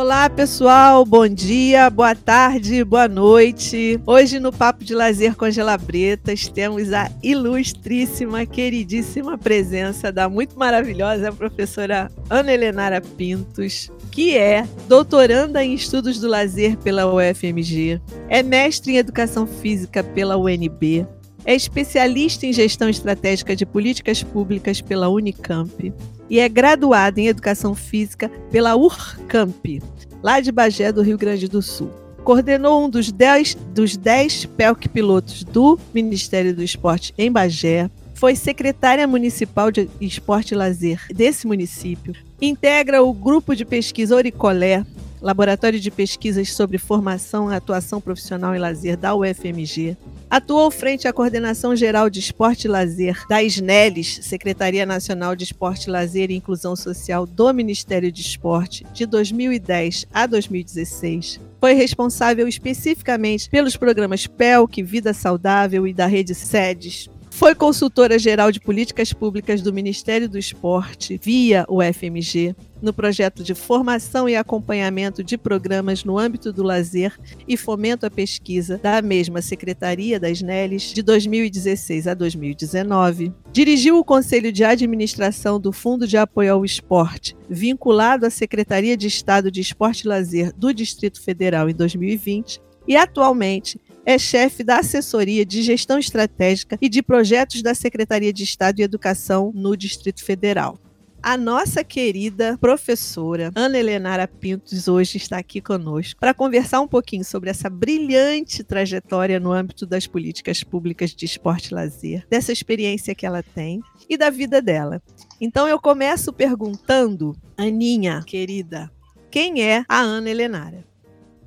Olá, pessoal. Bom dia, boa tarde, boa noite. Hoje no Papo de Lazer com Gelabretas temos a ilustríssima, queridíssima presença da muito maravilhosa professora Ana Helenara Pintos, que é doutoranda em Estudos do Lazer pela UFMG, é mestre em Educação Física pela UNB, é especialista em Gestão Estratégica de Políticas Públicas pela Unicamp e é graduada em Educação Física pela URCAMP, lá de Bagé, do Rio Grande do Sul. Coordenou um dos 10 dos dez PELC pilotos do Ministério do Esporte em Bagé. Foi secretária municipal de esporte e lazer desse município. Integra o grupo de pesquisa Oricolé, Laboratório de Pesquisas sobre Formação Atuação Profissional e Lazer da UFMG. Atuou frente à Coordenação Geral de Esporte e Lazer da SNELES, Secretaria Nacional de Esporte, Lazer e Inclusão Social do Ministério de Esporte, de 2010 a 2016. Foi responsável especificamente pelos programas PELC, Vida Saudável e da Rede SEDES, foi consultora geral de políticas públicas do Ministério do Esporte, via o FMG, no projeto de formação e acompanhamento de programas no âmbito do lazer e fomento à pesquisa da mesma Secretaria das NELES de 2016 a 2019. Dirigiu o Conselho de Administração do Fundo de Apoio ao Esporte, vinculado à Secretaria de Estado de Esporte e Lazer do Distrito Federal em 2020 e atualmente é chefe da assessoria de gestão estratégica e de projetos da Secretaria de Estado de Educação no Distrito Federal. A nossa querida professora Ana Helenara Pintos hoje está aqui conosco para conversar um pouquinho sobre essa brilhante trajetória no âmbito das políticas públicas de esporte e lazer, dessa experiência que ela tem e da vida dela. Então eu começo perguntando, Aninha, querida, quem é a Ana Helenara?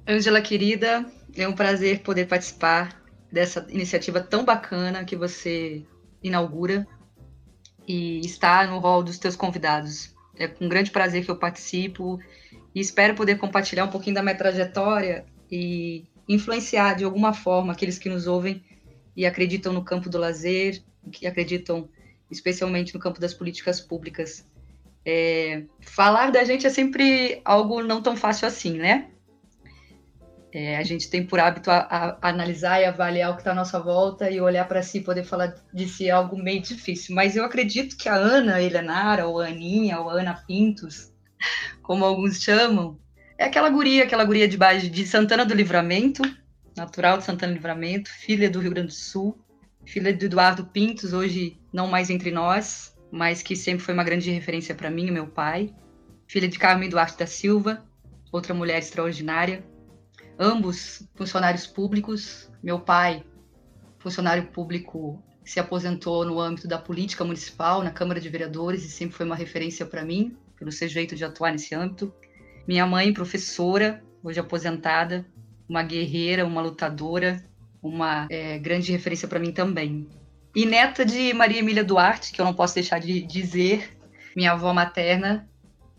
Ângela, querida, é um prazer poder participar dessa iniciativa tão bacana que você inaugura e estar no rol dos teus convidados. É com grande prazer que eu participo e espero poder compartilhar um pouquinho da minha trajetória e influenciar de alguma forma aqueles que nos ouvem e acreditam no campo do lazer, que acreditam especialmente no campo das políticas públicas. É, falar da gente é sempre algo não tão fácil assim, né? É, a gente tem por hábito a, a, analisar e avaliar o que está à nossa volta e olhar para si, poder falar de si é algo meio difícil. Mas eu acredito que a Ana Helenara, ou Aninha, ou Ana Pintos, como alguns chamam, é aquela guria, aquela guria de base de Santana do Livramento, natural de Santana do Livramento, filha do Rio Grande do Sul, filha do Eduardo Pintos, hoje não mais entre nós, mas que sempre foi uma grande referência para mim e meu pai, filha de Carmen Duarte da Silva, outra mulher extraordinária, ambos funcionários públicos. Meu pai, funcionário público, se aposentou no âmbito da política municipal, na Câmara de Vereadores, e sempre foi uma referência para mim, pelo seu jeito de atuar nesse âmbito. Minha mãe, professora, hoje aposentada, uma guerreira, uma lutadora, uma é, grande referência para mim também. E neta de Maria Emília Duarte, que eu não posso deixar de dizer, minha avó materna,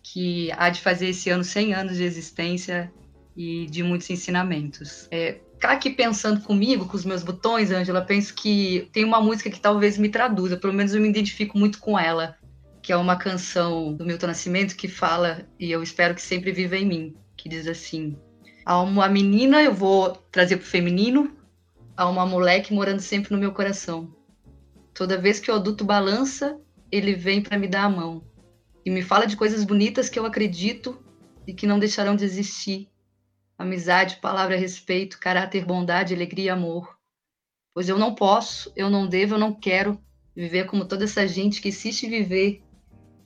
que há de fazer esse ano 100 anos de existência e de muitos ensinamentos. É, ficar aqui pensando comigo, com os meus botões, Angela, penso que tem uma música que talvez me traduza, pelo menos eu me identifico muito com ela, que é uma canção do Milton Nascimento que fala, e eu espero que sempre viva em mim, que diz assim: Há uma menina, eu vou trazer pro feminino, há uma moleque morando sempre no meu coração. Toda vez que o adulto balança, ele vem para me dar a mão e me fala de coisas bonitas que eu acredito e que não deixarão de existir amizade, palavra, respeito, caráter, bondade, alegria e amor. Pois eu não posso, eu não devo, eu não quero viver como toda essa gente que insiste em viver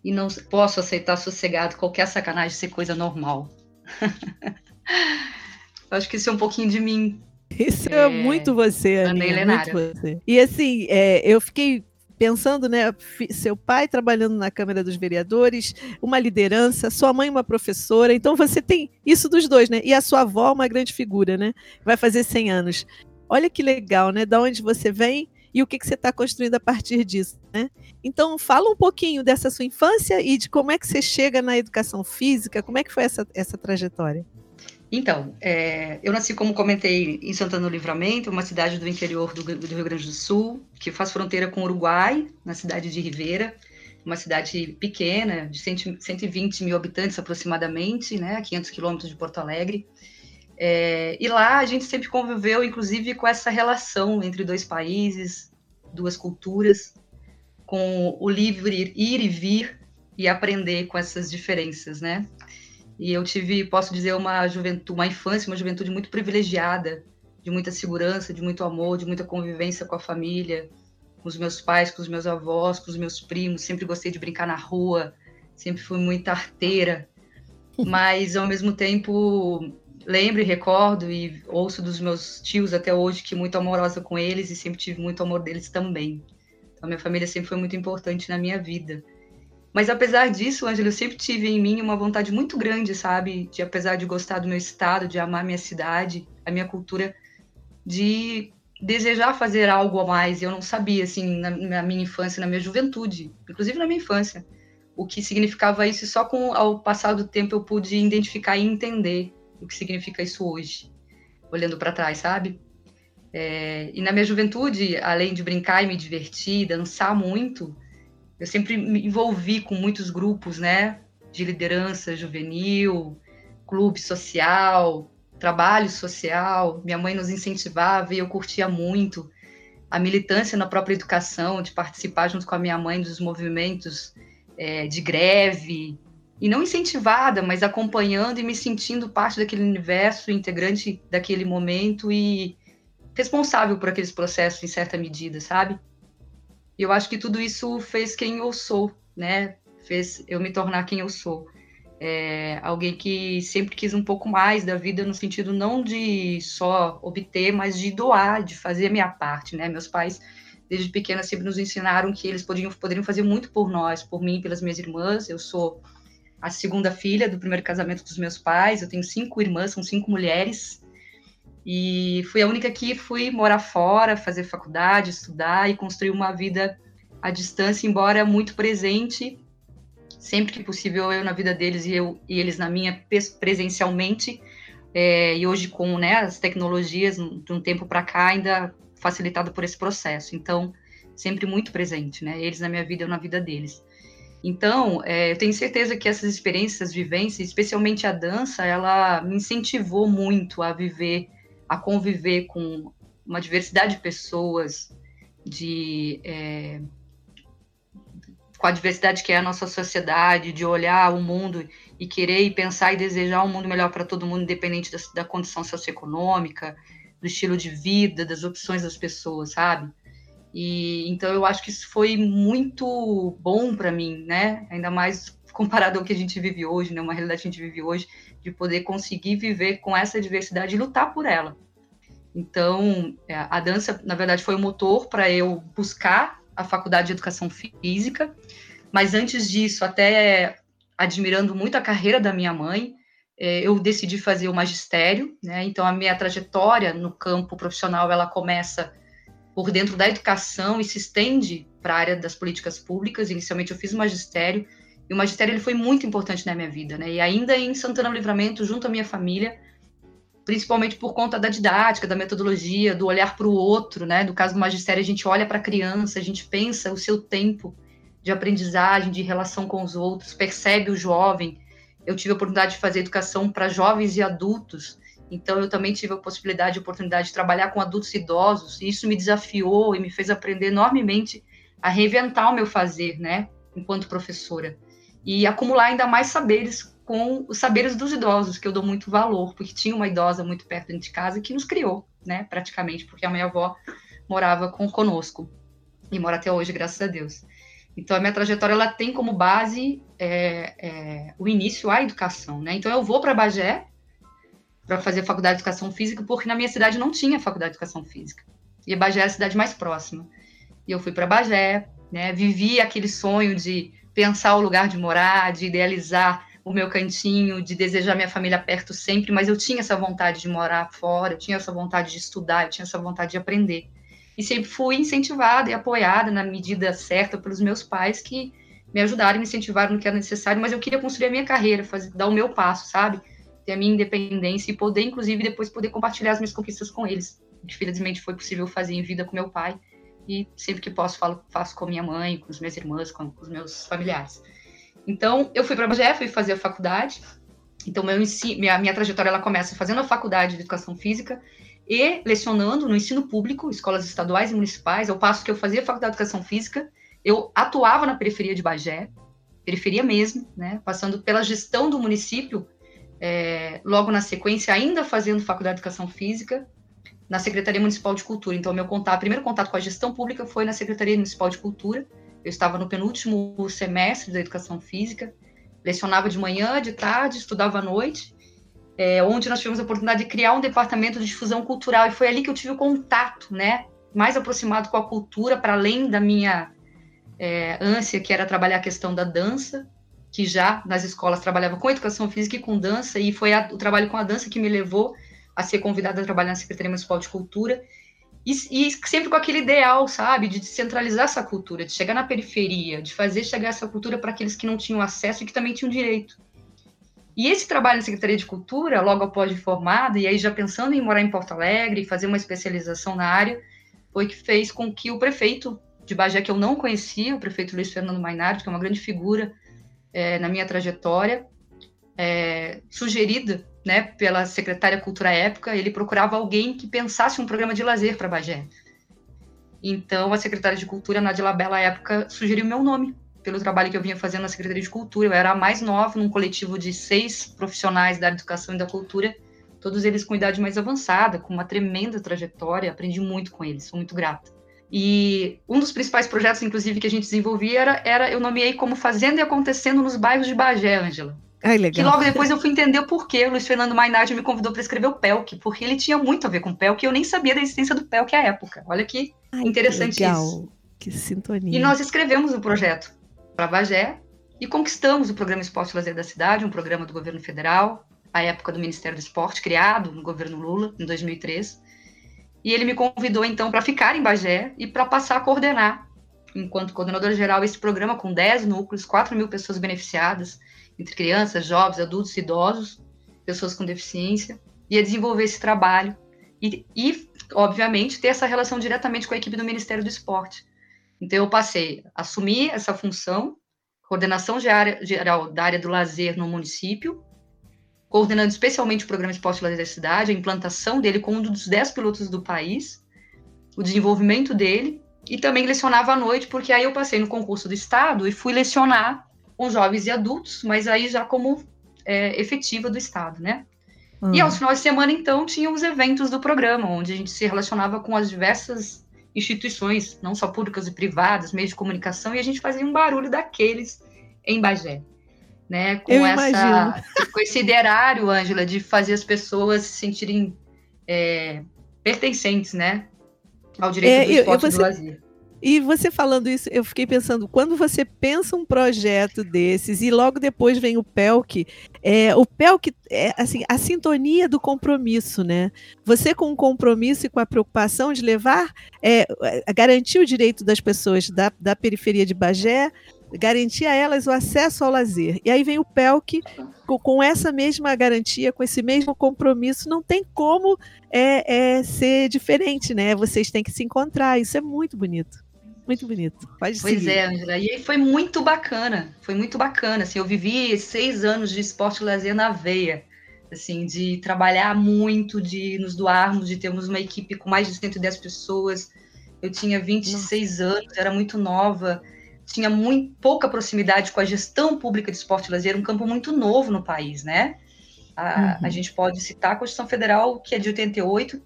e não posso aceitar sossegado qualquer sacanagem ser coisa normal. acho que isso é um pouquinho de mim. Isso é, é muito você, Aninha, muito você. E assim, é, eu fiquei pensando, né, seu pai trabalhando na Câmara dos Vereadores, uma liderança, sua mãe uma professora, então você tem isso dos dois, né? E a sua avó uma grande figura, né? Vai fazer 100 anos. Olha que legal, né? Da onde você vem e o que, que você está construindo a partir disso, né? Então, fala um pouquinho dessa sua infância e de como é que você chega na educação física, como é que foi essa, essa trajetória? Então, é, eu nasci, como comentei, em Santana do Livramento, uma cidade do interior do, do, Rio Grande do Sul, que faz fronteira com o Uruguai, na cidade de Ribeira. uma cidade pequena, de 120 mil habitantes aproximadamente, né, 500 quilômetros de Porto Alegre. É, e lá a gente sempre conviveu, inclusive, com essa relação entre dois países, duas culturas, com o livre ir e vir e aprender com essas diferenças, né? E eu tive, posso dizer, uma juventude, uma infância, uma juventude muito privilegiada, de muita segurança, de muito amor, de muita convivência com a família, com os meus pais, com os meus avós, com os meus primos. Sempre gostei de brincar na rua, sempre fui muito arteira, mas ao mesmo tempo lembro e recordo e ouço dos meus tios até hoje que muito amorosa com eles e sempre tive muito amor deles também. Então, minha família sempre foi muito importante na minha vida. Mas apesar disso, Ângela, eu sempre tive em mim uma vontade muito grande, sabe? De apesar de gostar do meu estado, de amar minha cidade, a minha cultura, de desejar fazer algo a mais. Eu não sabia, assim, na, na minha infância, na minha juventude, inclusive na minha infância, o que significava isso. E só com ao passar do tempo eu pude identificar e entender o que significa isso hoje, olhando para trás, sabe? É, e na minha juventude, além de brincar e me divertir, dançar muito, eu sempre me envolvi com muitos grupos, né? De liderança juvenil, clube social, trabalho social. Minha mãe nos incentivava e eu curtia muito a militância na própria educação, de participar junto com a minha mãe dos movimentos é, de greve, e não incentivada, mas acompanhando e me sentindo parte daquele universo, integrante daquele momento e responsável por aqueles processos em certa medida, sabe? E eu acho que tudo isso fez quem eu sou, né? Fez eu me tornar quem eu sou. É, alguém que sempre quis um pouco mais da vida no sentido não de só obter, mas de doar, de fazer a minha parte, né? Meus pais desde pequena sempre nos ensinaram que eles podiam poderiam fazer muito por nós, por mim, pelas minhas irmãs. Eu sou a segunda filha do primeiro casamento dos meus pais. Eu tenho cinco irmãs, são cinco mulheres. E fui a única que fui morar fora, fazer faculdade, estudar e construir uma vida à distância, embora muito presente, sempre que possível eu na vida deles e eu e eles na minha presencialmente. É, e hoje com né, as tecnologias de um tempo para cá ainda facilitado por esse processo. Então sempre muito presente, né? Eles na minha vida, eu na vida deles. Então, é, eu tenho certeza que essas experiências, vivências, especialmente a dança, ela me incentivou muito a viver, a conviver com uma diversidade de pessoas, de é, com a diversidade que é a nossa sociedade, de olhar o mundo e querer e pensar e desejar um mundo melhor para todo mundo, independente da, da condição socioeconômica, do estilo de vida, das opções das pessoas, sabe? E então eu acho que isso foi muito bom para mim, né? Ainda mais comparado ao que a gente vive hoje, né? Uma realidade que a gente vive hoje, de poder conseguir viver com essa diversidade e lutar por ela. Então, é, a dança, na verdade, foi o motor para eu buscar a faculdade de educação física. Mas antes disso, até admirando muito a carreira da minha mãe, é, eu decidi fazer o magistério, né? Então, a minha trajetória no campo profissional ela começa por dentro da educação e se estende para a área das políticas públicas. Inicialmente eu fiz o magistério e o magistério ele foi muito importante na minha vida, né? E ainda em Santana Livramento, junto à minha família, principalmente por conta da didática, da metodologia, do olhar para o outro, né? No caso do magistério, a gente olha para a criança, a gente pensa o seu tempo de aprendizagem, de relação com os outros, percebe o jovem. Eu tive a oportunidade de fazer educação para jovens e adultos, então, eu também tive a possibilidade, a oportunidade de trabalhar com adultos idosos, e isso me desafiou e me fez aprender enormemente a reinventar o meu fazer, né, enquanto professora, e acumular ainda mais saberes com os saberes dos idosos, que eu dou muito valor, porque tinha uma idosa muito perto de casa que nos criou, né, praticamente, porque a minha avó morava com conosco, e mora até hoje, graças a Deus. Então, a minha trajetória ela tem como base é, é, o início à educação, né? Então, eu vou para Bagé, para fazer faculdade de educação física, porque na minha cidade não tinha faculdade de educação física. E Bagé era a cidade mais próxima. E eu fui para Bagé, né, vivi aquele sonho de pensar o lugar de morar, de idealizar o meu cantinho, de desejar minha família perto sempre, mas eu tinha essa vontade de morar fora, eu tinha essa vontade de estudar, eu tinha essa vontade de aprender. E sempre fui incentivada e apoiada na medida certa pelos meus pais que me ajudaram, me incentivaram no que era necessário, mas eu queria construir a minha carreira, fazer, dar o meu passo, sabe? ter a minha independência e poder, inclusive, depois poder compartilhar as minhas conquistas com eles. Que felizmente foi possível fazer em vida com meu pai e sempre que posso falo, faço com minha mãe, com as minhas irmãs, com, com os meus familiares. Então, eu fui para Bagé, fui fazer a faculdade. Então, meu ensino, minha, minha trajetória ela começa fazendo a faculdade de educação física e lecionando no ensino público, escolas estaduais e municipais. Ao passo que eu fazia a faculdade de educação física, eu atuava na periferia de Bagé, periferia mesmo, né? Passando pela gestão do município, é, logo na sequência, ainda fazendo faculdade de educação física na Secretaria Municipal de Cultura. Então, meu contato, primeiro contato com a gestão pública foi na Secretaria Municipal de Cultura. Eu estava no penúltimo semestre da educação física, lecionava de manhã, de tarde, estudava à noite, é, onde nós tivemos a oportunidade de criar um departamento de difusão cultural, e foi ali que eu tive o contato, né, mais aproximado com a cultura, para além da minha é, ânsia, que era trabalhar a questão da dança, que já nas escolas trabalhava com educação física e com dança, e foi a, o trabalho com a dança que me levou a ser convidada a trabalhar na Secretaria Municipal de Cultura, e, e, sempre com aquele ideal, sabe, de descentralizar essa cultura, de chegar na periferia, de fazer chegar essa cultura para aqueles que não tinham acesso e que também tinham direito. E esse trabalho na Secretaria de Cultura, logo após de formada, e aí já pensando em morar em Porto Alegre e fazer uma especialização na área, foi que fez com que o prefeito de Bagé, que eu não conhecia, o prefeito Luiz Fernando Mainardi, que é uma grande figura é, na minha trajetória, é, sugerida né, pela secretária Cultura época, ele procurava alguém que pensasse um programa de lazer para Bagé. Então, a secretária de Cultura, Nadila Bela, época, sugeriu meu nome, pelo trabalho que eu vinha fazendo na Secretaria de Cultura. Eu era a mais nova, num coletivo de seis profissionais da educação e da cultura, todos eles com idade mais avançada, com uma tremenda trajetória, aprendi muito com eles, sou muito grata. E um dos principais projetos, inclusive, que a gente desenvolvia era, era eu nomeei como Fazenda e Acontecendo nos Bairros de Bagé, Ângela. Ai, legal. Que logo depois eu fui entender o porquê o Luiz Fernando Mainardi me convidou para escrever o Pelk, porque ele tinha muito a ver com o Pelk e eu nem sabia da existência do Pelk à época. Olha que Ai, interessante que legal. isso. Que sintonia. E nós escrevemos o projeto para Bagé e conquistamos o programa Esporte e Lazer da Cidade, um programa do governo federal, à época do Ministério do Esporte, criado no governo Lula, em 2003. E ele me convidou então para ficar em Bagé e para passar a coordenar, enquanto coordenadora geral, esse programa com 10 núcleos, 4 mil pessoas beneficiadas entre crianças, jovens, adultos, idosos, pessoas com deficiência, e a desenvolver esse trabalho e, e, obviamente, ter essa relação diretamente com a equipe do Ministério do Esporte. Então, eu passei a assumir essa função, coordenação geral da área do lazer no município, coordenando especialmente o programa Esporte e Lazer da cidade, a implantação dele como um dos dez pilotos do país, o desenvolvimento dele, e também lecionava à noite, porque aí eu passei no concurso do Estado e fui lecionar com jovens e adultos, mas aí já como é, efetiva do Estado, né? Hum. E aos finais de semana, então, tinham os eventos do programa, onde a gente se relacionava com as diversas instituições, não só públicas e privadas, meios de comunicação, e a gente fazia um barulho daqueles em Bagé. Né, com, essa, com esse ideário, Ângela, de fazer as pessoas se sentirem é, pertencentes, né, ao direito é, do esporte e você, do lazer. E você falando isso, eu fiquei pensando, quando você pensa um projeto desses e logo depois vem o PELC, é, o PELC é assim, a sintonia do compromisso, né? Você com o compromisso e com a preocupação de levar, é, garantir o direito das pessoas da, da periferia de Bagé, garantir a elas o acesso ao lazer. E aí vem o PELC com, com essa mesma garantia, com esse mesmo compromisso, não tem como é, é, ser diferente, né? Vocês têm que se encontrar, isso é muito bonito. Muito bonito. Pode pois seguir. é, Angela. E foi muito bacana. Foi muito bacana. Assim, eu vivi seis anos de esporte e lazer na veia. Assim, de trabalhar muito, de nos doarmos, de termos uma equipe com mais de 110 pessoas. Eu tinha 26 Nossa. anos, era muito nova, tinha muito pouca proximidade com a gestão pública de esporte e lazer, um campo muito novo no país, né? A, uhum. a gente pode citar a Constituição Federal, que é de 88,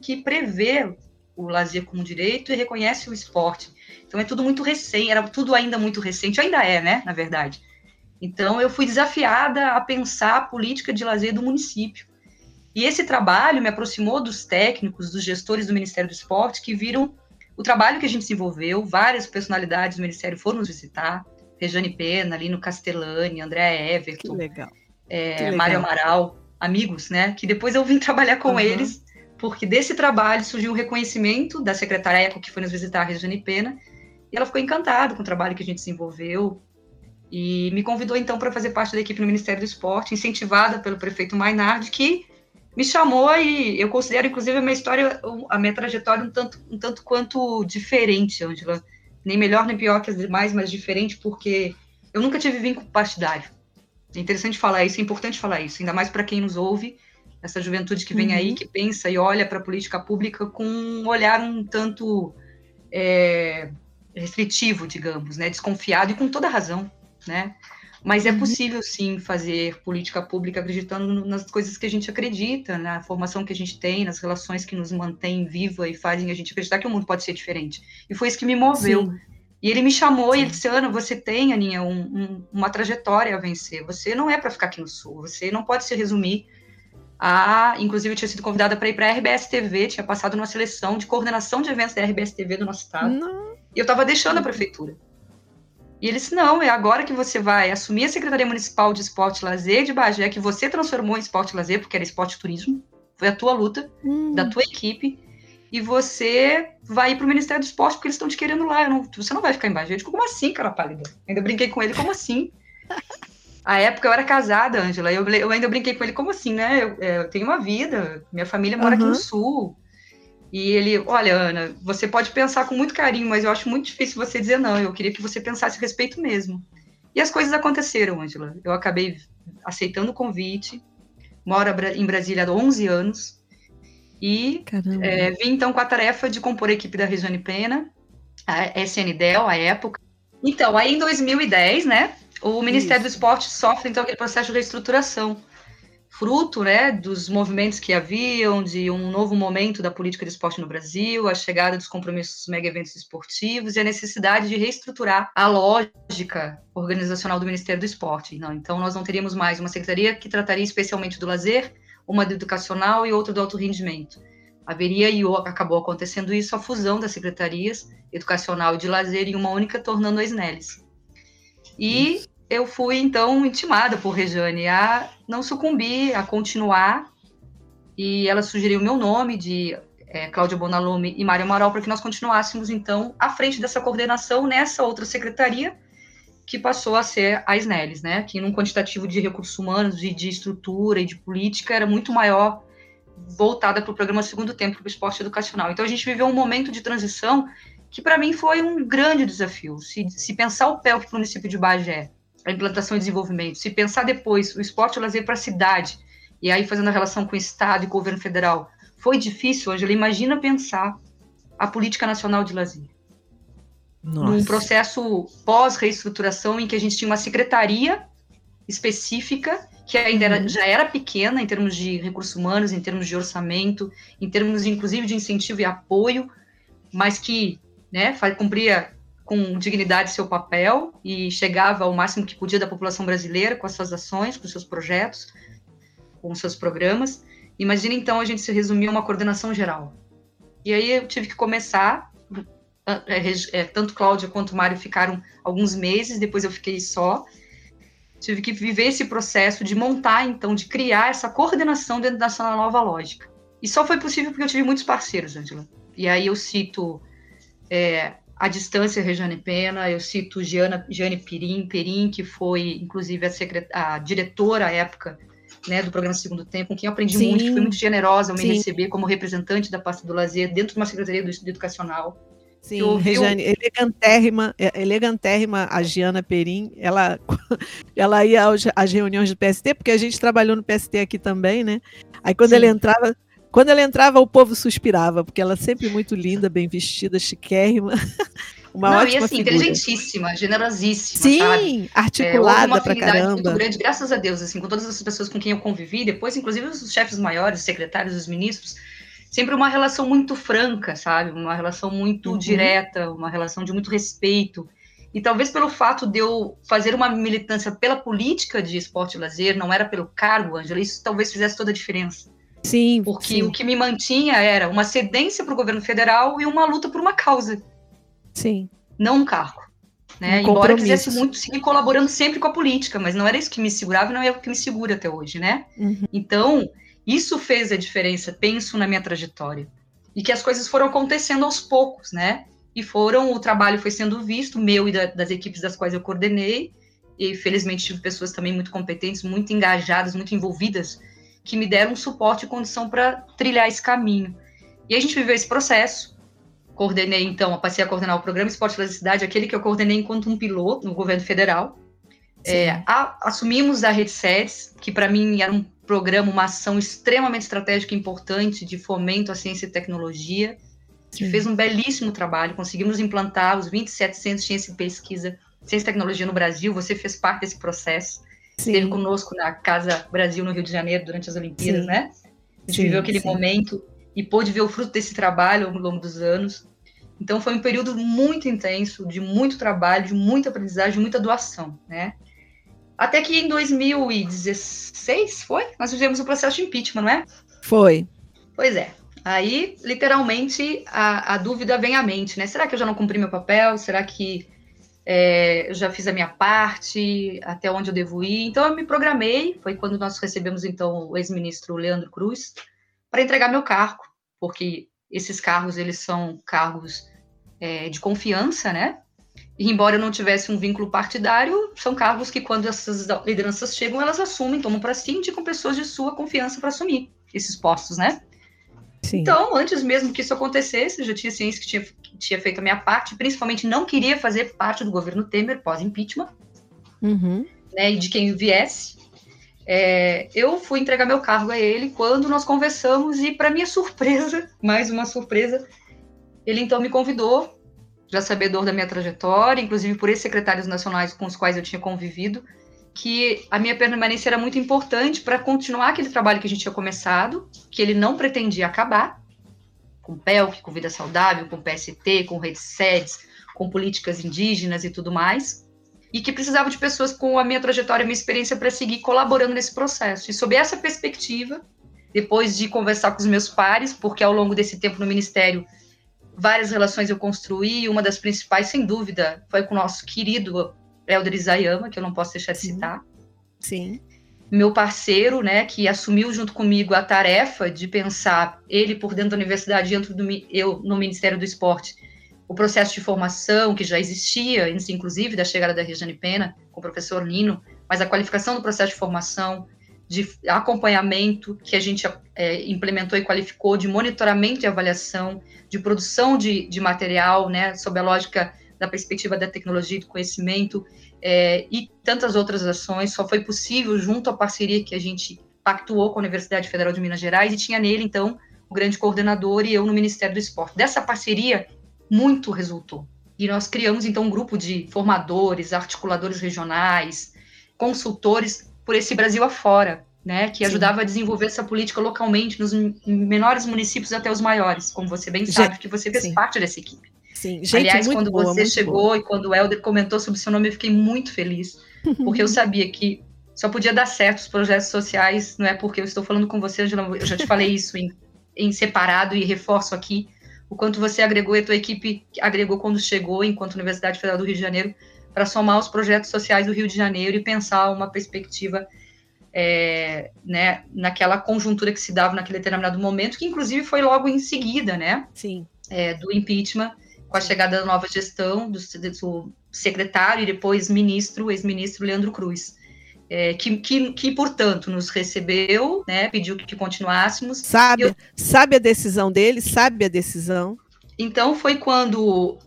que prevê o lazer como direito e reconhece o esporte. Então é tudo muito recente, era tudo ainda muito recente, ainda é, né, na verdade. Então eu fui desafiada a pensar a política de lazer do município. E esse trabalho me aproximou dos técnicos, dos gestores do Ministério do Esporte, que viram o trabalho que a gente desenvolveu, várias personalidades do Ministério foram nos visitar, Rejane Pena, Lino Castellani, André Everton, que legal. É, que legal. Mário Amaral, amigos, né, que depois eu vim trabalhar com uhum. eles porque desse trabalho surgiu um reconhecimento da secretária Eco, que foi nos visitar a Regiane Pena, e ela ficou encantada com o trabalho que a gente desenvolveu, e me convidou então para fazer parte da equipe no Ministério do Esporte, incentivada pelo prefeito Mainardi, que me chamou e eu considero, inclusive, a minha história, a minha trajetória um tanto, um tanto quanto diferente, Angela. Nem melhor nem pior que as demais, mas diferente porque eu nunca tive vínculo partidário. É interessante falar isso, é importante falar isso, ainda mais para quem nos ouve, essa juventude que vem uhum. aí, que pensa e olha para a política pública com um olhar um tanto é, restritivo, digamos, né, desconfiado e com toda razão, né? Mas é uhum. possível sim fazer política pública acreditando nas coisas que a gente acredita, na formação que a gente tem, nas relações que nos mantêm viva e fazem a gente acreditar que o mundo pode ser diferente. E foi isso que me moveu. Sim. E ele me chamou sim. e ele disse: Ana, você tem, Aninha, um, um, uma trajetória a vencer. Você não é para ficar aqui no Sul. Você não pode se resumir a. Inclusive, eu tinha sido convidada para ir para a RBS TV, tinha passado numa seleção de coordenação de eventos da RBS TV do nosso estado. Não. E eu estava deixando a prefeitura. E ele disse: não, é agora que você vai assumir a Secretaria Municipal de Esporte e Lazer de Bagé, que você transformou em esporte e lazer, porque era esporte e turismo. Foi a tua luta, hum. da tua equipe. E você vai ir para o Ministério do Esporte, porque eles estão te querendo lá. Não, você não vai ficar em Bagé. Eu digo, como assim, cara pálida? Ainda brinquei com ele, como assim? A época eu era casada, Ângela. Eu, eu ainda brinquei com ele, como assim, né? Eu, é, eu tenho uma vida, minha família mora uhum. aqui no Sul. E ele, olha, Ana, você pode pensar com muito carinho, mas eu acho muito difícil você dizer não. Eu queria que você pensasse a respeito mesmo. E as coisas aconteceram, Angela. Eu acabei aceitando o convite, moro em Brasília há 11 anos, e é, vim então com a tarefa de compor a equipe da Regiane Pena, a SNDEL, à época. Então, aí em 2010, né, o Ministério Isso. do Esporte sofre então aquele processo de reestruturação fruto né, dos movimentos que haviam, de um novo momento da política de esporte no Brasil, a chegada dos compromissos mega eventos esportivos e a necessidade de reestruturar a lógica organizacional do Ministério do Esporte. Não, então, nós não teríamos mais uma secretaria que trataria especialmente do lazer, uma do educacional e outra do alto rendimento. Haveria, e acabou acontecendo isso, a fusão das secretarias educacional e de lazer em uma única, tornando a SNELES. E eu fui então intimada por Rejane a não sucumbir, a continuar. E ela sugeriu o meu nome de é, Cláudia Bonalume e Mário Amaral para que nós continuássemos então à frente dessa coordenação nessa outra secretaria que passou a ser a SNELES, né? Que num quantitativo de recursos humanos e de estrutura e de política era muito maior voltada para o programa segundo tempo, para o esporte educacional. Então a gente viveu um momento de transição que para mim foi um grande desafio. Se, se pensar o PELF para o município de Bagé a implantação e desenvolvimento, se pensar depois o esporte e o lazer para a cidade, e aí fazendo a relação com o Estado e com o governo federal, foi difícil, Angela, imagina pensar a política nacional de lazer. Nossa. Num processo pós-reestruturação em que a gente tinha uma secretaria específica, que ainda era, uhum. já era pequena em termos de recursos humanos, em termos de orçamento, em termos, inclusive, de incentivo e apoio, mas que né, cumpria com dignidade seu papel e chegava ao máximo que podia da população brasileira com as suas ações, com seus projetos, com seus programas. Imagina então a gente se resumir a uma coordenação geral. E aí eu tive que começar, é, é, tanto Cláudia quanto Mário ficaram alguns meses, depois eu fiquei só. Tive que viver esse processo de montar, então, de criar essa coordenação dentro dessa nova lógica. E só foi possível porque eu tive muitos parceiros, Angela. E aí eu cito é, a distância Regiane Pena, eu cito Giana, Giane Pirim, Perim, que foi, inclusive, a, secret... a diretora à época né, do programa Segundo Tempo, com quem eu aprendi Sim. muito, foi muito generosa ao me Sim. receber como representante da pasta do lazer dentro de uma secretaria do estudo educacional. Sim, ouviu... Regiane, elegantérrima, é, elegantérrima a Giana Perim, ela, ela ia às reuniões do PST, porque a gente trabalhou no PST aqui também, né? Aí quando Sim. ele entrava, quando ela entrava, o povo suspirava, porque ela é sempre muito linda, bem vestida, chiquérrima. Uma Não, ótima e assim, figura. inteligentíssima, generosíssima, Sim, sabe? articulada é, pra caramba. muito grande, graças a Deus, assim, com todas as pessoas com quem eu convivi, depois, inclusive os chefes maiores, os secretários, os ministros, sempre uma relação muito franca, sabe? Uma relação muito uhum. direta, uma relação de muito respeito. E talvez pelo fato de eu fazer uma militância pela política de esporte e lazer, não era pelo cargo, Ângela, isso talvez fizesse toda a diferença. Sim. Porque sim. o que me mantinha era uma cedência para o governo federal e uma luta por uma causa. Sim. Não um cargo. Né? Um Embora quisesse muito seguir colaborando sempre com a política, mas não era isso que me segurava e não é o que me segura até hoje, né? Uhum. Então, isso fez a diferença, penso na minha trajetória. E que as coisas foram acontecendo aos poucos, né? E foram, o trabalho foi sendo visto, meu e da, das equipes das quais eu coordenei, e felizmente tive pessoas também muito competentes, muito engajadas, muito envolvidas que me deram suporte e condição para trilhar esse caminho. E a gente viveu esse processo. Coordenei, então, passei a coordenar o programa Esporte da Cidade, aquele que eu coordenei enquanto um piloto no governo federal. É, a, assumimos a Rede SEDES, que para mim era um programa, uma ação extremamente estratégica e importante de fomento à ciência e tecnologia. Sim. fez um belíssimo trabalho, conseguimos implantar os 27 centros de ciência e pesquisa, ciência e tecnologia no Brasil, você fez parte desse processo, sim. esteve conosco na Casa Brasil, no Rio de Janeiro, durante as Olimpíadas, sim. né? A gente sim, viveu aquele momento e pôde ver o fruto desse trabalho ao longo dos anos. Então foi um período muito intenso, de muito trabalho, de muita aprendizagem, de muita doação, né? Até que em 2016, foi? Nós fizemos o processo de impeachment, não é? Foi. Pois é. Aí, literalmente, a, a dúvida vem à mente, né? Será que eu já não cumpri meu papel? Será que é, eu já fiz a minha parte? Até onde eu devo ir? Então, eu me programei. Foi quando nós recebemos, então, o ex-ministro Leandro Cruz para entregar meu cargo, porque esses cargos, eles são cargos é, de confiança, né? E embora eu não tivesse um vínculo partidário, são cargos que, quando essas lideranças chegam, elas assumem, tomam para si, indicam pessoas de sua confiança para assumir esses postos, né? Sim. Então, antes mesmo que isso acontecesse, eu já tinha ciência que tinha, que tinha feito a minha parte, principalmente não queria fazer parte do governo Temer pós-impeachment, uhum. né, e de quem viesse. É, eu fui entregar meu cargo a ele quando nós conversamos e, para minha surpresa, mais uma surpresa, ele então me convidou já sabedor da minha trajetória, inclusive por esses secretários nacionais com os quais eu tinha convivido, que a minha permanência era muito importante para continuar aquele trabalho que a gente tinha começado, que ele não pretendia acabar, com PELC, com Vida Saudável, com PST, com redes SEDES, com políticas indígenas e tudo mais, e que precisava de pessoas com a minha trajetória, a minha experiência para seguir colaborando nesse processo. E sob essa perspectiva, depois de conversar com os meus pares, porque ao longo desse tempo no Ministério várias relações eu construí, uma das principais, sem dúvida, foi com o nosso querido Helder Isayama, que eu não posso deixar de citar. Sim. Meu parceiro, né, que assumiu junto comigo a tarefa de pensar, ele por dentro da universidade, dentro do eu no Ministério do Esporte, o processo de formação que já existia, inclusive da chegada da Regiane Pena, com o professor Nino, mas a qualificação do processo de formação, de acompanhamento que a gente é, implementou e qualificou, de monitoramento e avaliação, de produção de, de material, né, sob a lógica da perspectiva da tecnologia e do conhecimento, é, e tantas outras ações, só foi possível junto à parceria que a gente pactuou com a Universidade Federal de Minas Gerais, e tinha nele, então, o grande coordenador e eu no Ministério do Esporte. Dessa parceria, muito resultou. E nós criamos, então, um grupo de formadores, articuladores regionais, consultores por esse Brasil afora, né, que Sim. ajudava a desenvolver essa política localmente, nos menores municípios até os maiores, como você bem sabe, que você fez Sim. parte dessa equipe. Sim, gente, Aliás, quando boa, você chegou boa. e quando o Helder comentou sobre o seu nome, eu fiquei muito feliz, porque eu sabia que só podia dar certo os projetos sociais, não é porque eu estou falando com você, Angela, eu já te falei isso em, em separado e reforço aqui, o quanto você agregou e a tua equipe agregou quando chegou, enquanto Universidade Federal do Rio de Janeiro, para somar os projetos sociais do Rio de Janeiro e pensar uma perspectiva é, né, naquela conjuntura que se dava naquele determinado momento, que inclusive foi logo em seguida, né? Sim. É, do impeachment, com a chegada da nova gestão do, do secretário e depois ministro, ex-ministro Leandro Cruz. É, que, que, que, portanto, nos recebeu, né, pediu que continuássemos. Sabe, eu... sabe a decisão dele, sabe a decisão. Então, foi quando,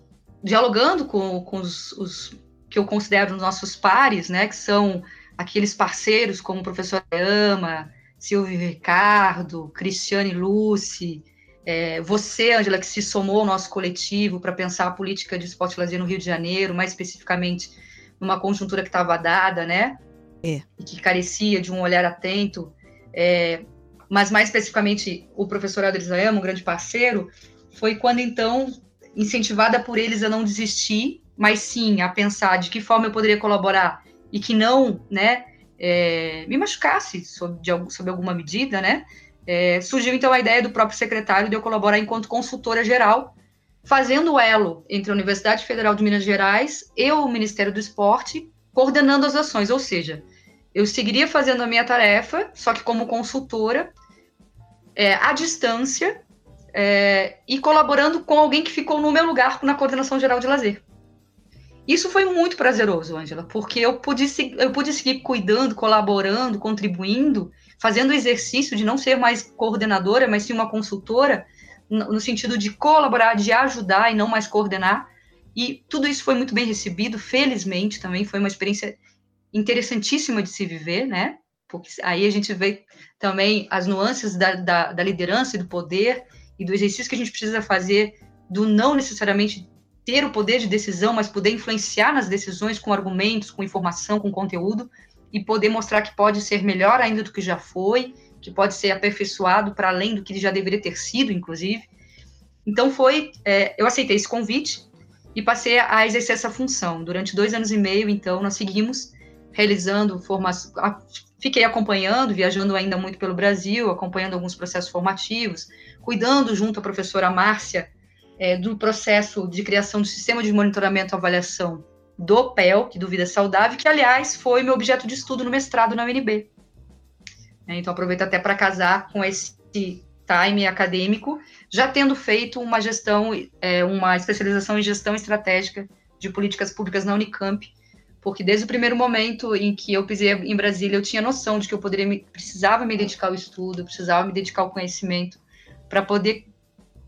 dialogando com, com os, os que eu considero nossos pares, né, que são aqueles parceiros como o professor Ama, Silvio Ricardo, Cristiane Luce, é, você, Angela, que se somou ao nosso coletivo para pensar a política de esporte e lazer no Rio de Janeiro, mais especificamente numa conjuntura que estava dada, né? É. E que carecia de um olhar atento. É, mas mais especificamente o professor Adris Ama, um grande parceiro, foi quando então, incentivada por eles a não desistir, mas sim a pensar de que forma eu poderia colaborar e que não, né, é, me machucasse sob, de, sob alguma medida, né, é, surgiu então a ideia do próprio secretário de eu colaborar enquanto consultora geral, fazendo o elo entre a Universidade Federal de Minas Gerais e o Ministério do Esporte, coordenando as ações, ou seja, eu seguiria fazendo a minha tarefa, só que como consultora, é, à distância, é, e colaborando com alguém que ficou no meu lugar na coordenação geral de lazer. Isso foi muito prazeroso, Angela, porque eu pude, eu pude seguir cuidando, colaborando, contribuindo, fazendo o exercício de não ser mais coordenadora, mas sim uma consultora, no sentido de colaborar, de ajudar e não mais coordenar. E tudo isso foi muito bem recebido, felizmente também foi uma experiência interessantíssima de se viver, né? Porque aí a gente vê também as nuances da, da, da liderança e do poder e do exercício que a gente precisa fazer do não necessariamente ter o poder de decisão, mas poder influenciar nas decisões com argumentos, com informação, com conteúdo e poder mostrar que pode ser melhor ainda do que já foi, que pode ser aperfeiçoado para além do que já deveria ter sido, inclusive. Então foi, é, eu aceitei esse convite e passei a exercer essa função. Durante dois anos e meio, então, nós seguimos realizando formação, fiquei acompanhando, viajando ainda muito pelo Brasil, acompanhando alguns processos formativos, cuidando junto à professora Márcia é, do processo de criação do sistema de monitoramento e avaliação do PEL, que do Vida Saudável, que, aliás, foi meu objeto de estudo no mestrado na UNB. É, então, aproveito até para casar com esse time acadêmico, já tendo feito uma gestão, é, uma especialização em gestão estratégica de políticas públicas na Unicamp, porque desde o primeiro momento em que eu pisei em Brasília, eu tinha noção de que eu poderia me, precisava me dedicar ao estudo, precisava me dedicar ao conhecimento, para poder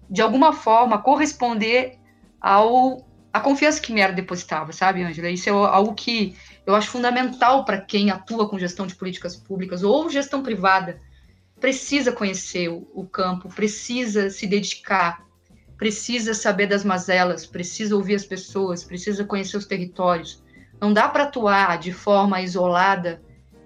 de alguma forma, corresponder ao a confiança que me era depositada, sabe, Angela? Isso é algo que eu acho fundamental para quem atua com gestão de políticas públicas ou gestão privada. Precisa conhecer o, o campo, precisa se dedicar, precisa saber das mazelas, precisa ouvir as pessoas, precisa conhecer os territórios. Não dá para atuar de forma isolada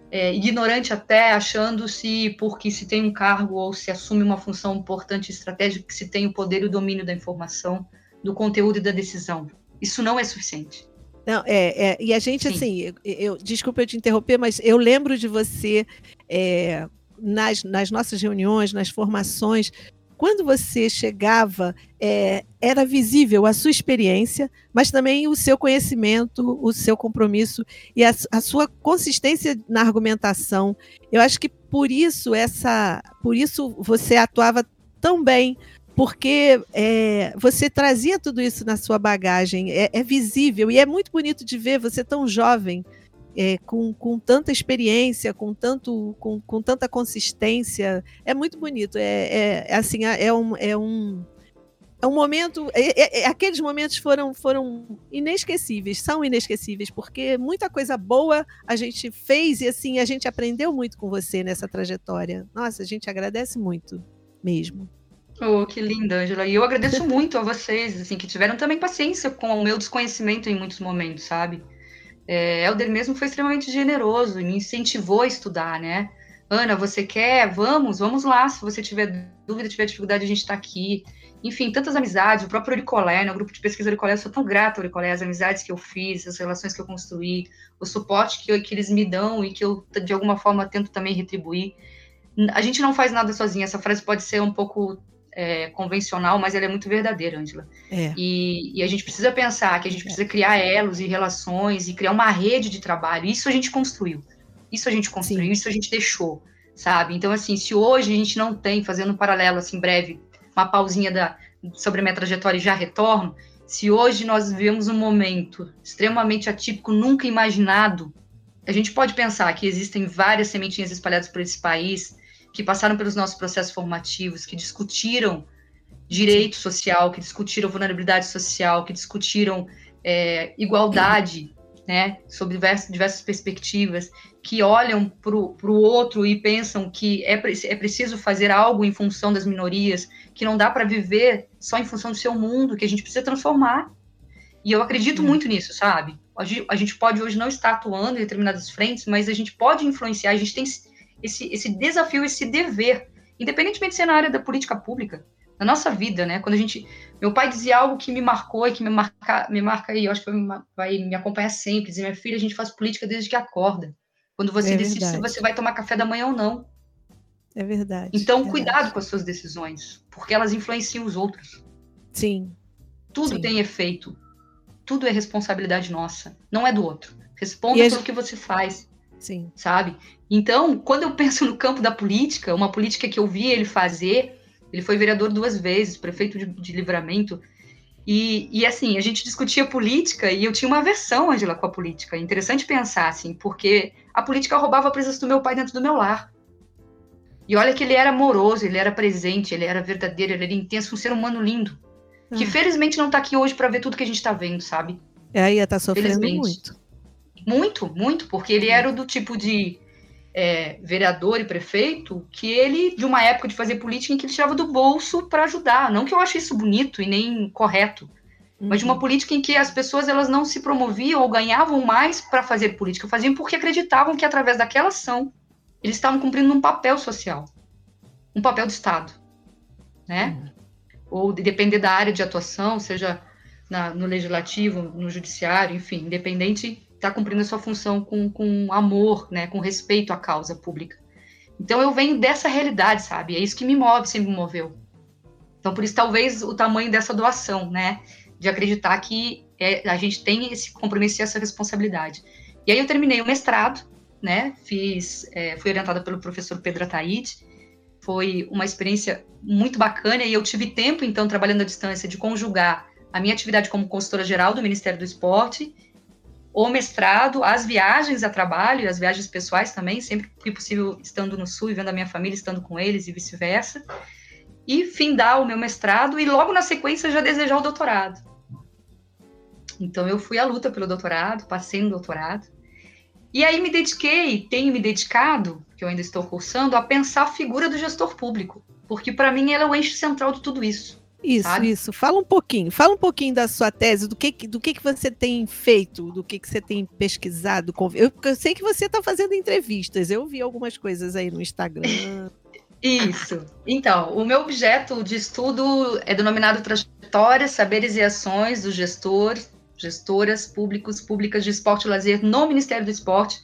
é, ignorante até, achando-se porque se tem um cargo ou se assume uma função importante e estratégica que se tem o poder e o domínio da informação, do conteúdo e da decisão. Isso não é suficiente. Não, é, é e a gente, Sim. assim, eu, eu, desculpa eu te interromper, mas eu lembro de você é, nas, nas nossas reuniões, nas formações, quando você chegava, é, era visível a sua experiência, mas também o seu conhecimento, o seu compromisso e a, a sua consistência na argumentação. Eu acho que por isso essa, por isso você atuava tão bem porque é, você trazia tudo isso na sua bagagem, é, é, visível e é muito bonito de ver você tão jovem é, com, com tanta experiência, com, tanto, com, com tanta consistência. É muito bonito. É, é, é assim, é, é um, é um, é um momento. Aqueles momentos foram, foram inesquecíveis, são inesquecíveis, porque muita coisa boa a gente fez e assim a gente aprendeu muito com você nessa trajetória. Nossa, a gente agradece muito mesmo. Oh, que linda, Angela. E eu agradeço muito a vocês, assim, que tiveram também paciência com o meu desconhecimento em muitos momentos, sabe? é, Helder mesmo foi extremamente generoso, me incentivou a estudar, né? Ana, você quer? Vamos, vamos lá. Se você tiver dúvida, tiver dificuldade, a gente está aqui. Enfim, tantas amizades, o próprio Auricolé, né, o grupo de pesquisa Auricolé, eu sou tão grata ao Auricolé, as amizades que eu fiz, as relações que eu construí, o suporte que, eu, que eles me dão e que eu, de alguma forma, tento também retribuir. A gente não faz nada sozinha, essa frase pode ser um pouco é, convencional, mas ela é muito verdadeira, Angela. É. E, e, a gente precisa pensar que a gente precisa criar elos e relações e criar uma rede de trabalho. Isso a gente construiu. Isso a gente construiu, Sim. isso a gente deixou, sabe? Então, assim, se hoje a gente não tem, fazendo um paralelo, assim, breve, uma pausinha da, sobre a minha trajetória e já retorno, se hoje nós vivemos um momento extremamente atípico, nunca imaginado, a gente pode pensar que existem várias sementinhas espalhadas por esse país, que passaram pelos nossos processos formativos, que discutiram direito social, que discutiram vulnerabilidade social, que discutiram é, igualdade, né, sob diversas, diversas perspectivas, que olham para o outro e pensam que é, é preciso fazer algo em função das minorias, que não dá para viver só em função do seu mundo, que a gente precisa transformar. E eu acredito muito nisso, sabe? A gente pode hoje não estar atuando em determinadas frentes, mas a gente pode influenciar, a gente tem esse, esse desafio, esse dever, independentemente de ser na área da política pública, na nossa vida, né? Quando a gente. Meu pai dizia algo que me marcou e que me marca, me marca aí, eu acho que vai me acompanhar sempre. Dizia, minha filha, a gente faz política desde que acorda. Quando você é decide se você vai tomar café da manhã ou não. É verdade. Então, é cuidado verdade. com as suas decisões, porque elas influenciam os outros. Sim. Tudo Sim. tem efeito. Tudo é responsabilidade nossa, não é do outro. Responda pelo que você faz. Sim. Sabe? Então, quando eu penso no campo da política, uma política que eu vi ele fazer, ele foi vereador duas vezes, prefeito de, de livramento, E, e, assim, a gente discutia política e eu tinha uma aversão, Angela, com a política. É interessante pensar, assim, porque a política roubava a presença do meu pai dentro do meu lar. E olha que ele era amoroso, ele era presente, ele era verdadeiro, ele era intenso, um ser humano lindo. Que ah. felizmente não tá aqui hoje para ver tudo que a gente tá vendo, sabe? É, aí tá sofrendo muito. Muito, muito, porque ele era do tipo de é, vereador e prefeito que ele, de uma época de fazer política em que ele tirava do bolso para ajudar. Não que eu ache isso bonito e nem correto, uhum. mas de uma uhum. política em que as pessoas elas não se promoviam ou ganhavam mais para fazer política, faziam porque acreditavam que através daquela ação eles estavam cumprindo um papel social, um papel do Estado, né? Uhum. Ou de depender da área de atuação, seja na, no legislativo, no judiciário, enfim, independente está cumprindo a sua função com, com amor, né, com respeito à causa pública. Então eu venho dessa realidade, sabe? É isso que me move, sempre me moveu. Então por isso talvez o tamanho dessa doação, né, de acreditar que é, a gente tem esse compromisso e essa responsabilidade. E aí eu terminei o mestrado, né? Fiz, é, fui orientada pelo professor Pedro Ataíde. Foi uma experiência muito bacana e eu tive tempo, então, trabalhando à distância, de conjugar a minha atividade como consultora geral do Ministério do Esporte o mestrado, as viagens a trabalho, as viagens pessoais também, sempre que possível estando no Sul e vendo a minha família, estando com eles e vice-versa. E findar o meu mestrado e logo na sequência já desejar o doutorado. Então eu fui à luta pelo doutorado, passei no doutorado. E aí me dediquei, tenho me dedicado, que eu ainda estou cursando, a pensar a figura do gestor público, porque para mim ela é o eixo central de tudo isso. Isso, sabe? isso. Fala um pouquinho, fala um pouquinho da sua tese, do que, do que, que você tem feito, do que, que você tem pesquisado. Eu, eu sei que você está fazendo entrevistas, eu vi algumas coisas aí no Instagram. Isso. Então, o meu objeto de estudo é denominado Trajetórias, Saberes e Ações dos Gestores, Gestoras Públicos, Públicas de Esporte e Lazer no Ministério do Esporte,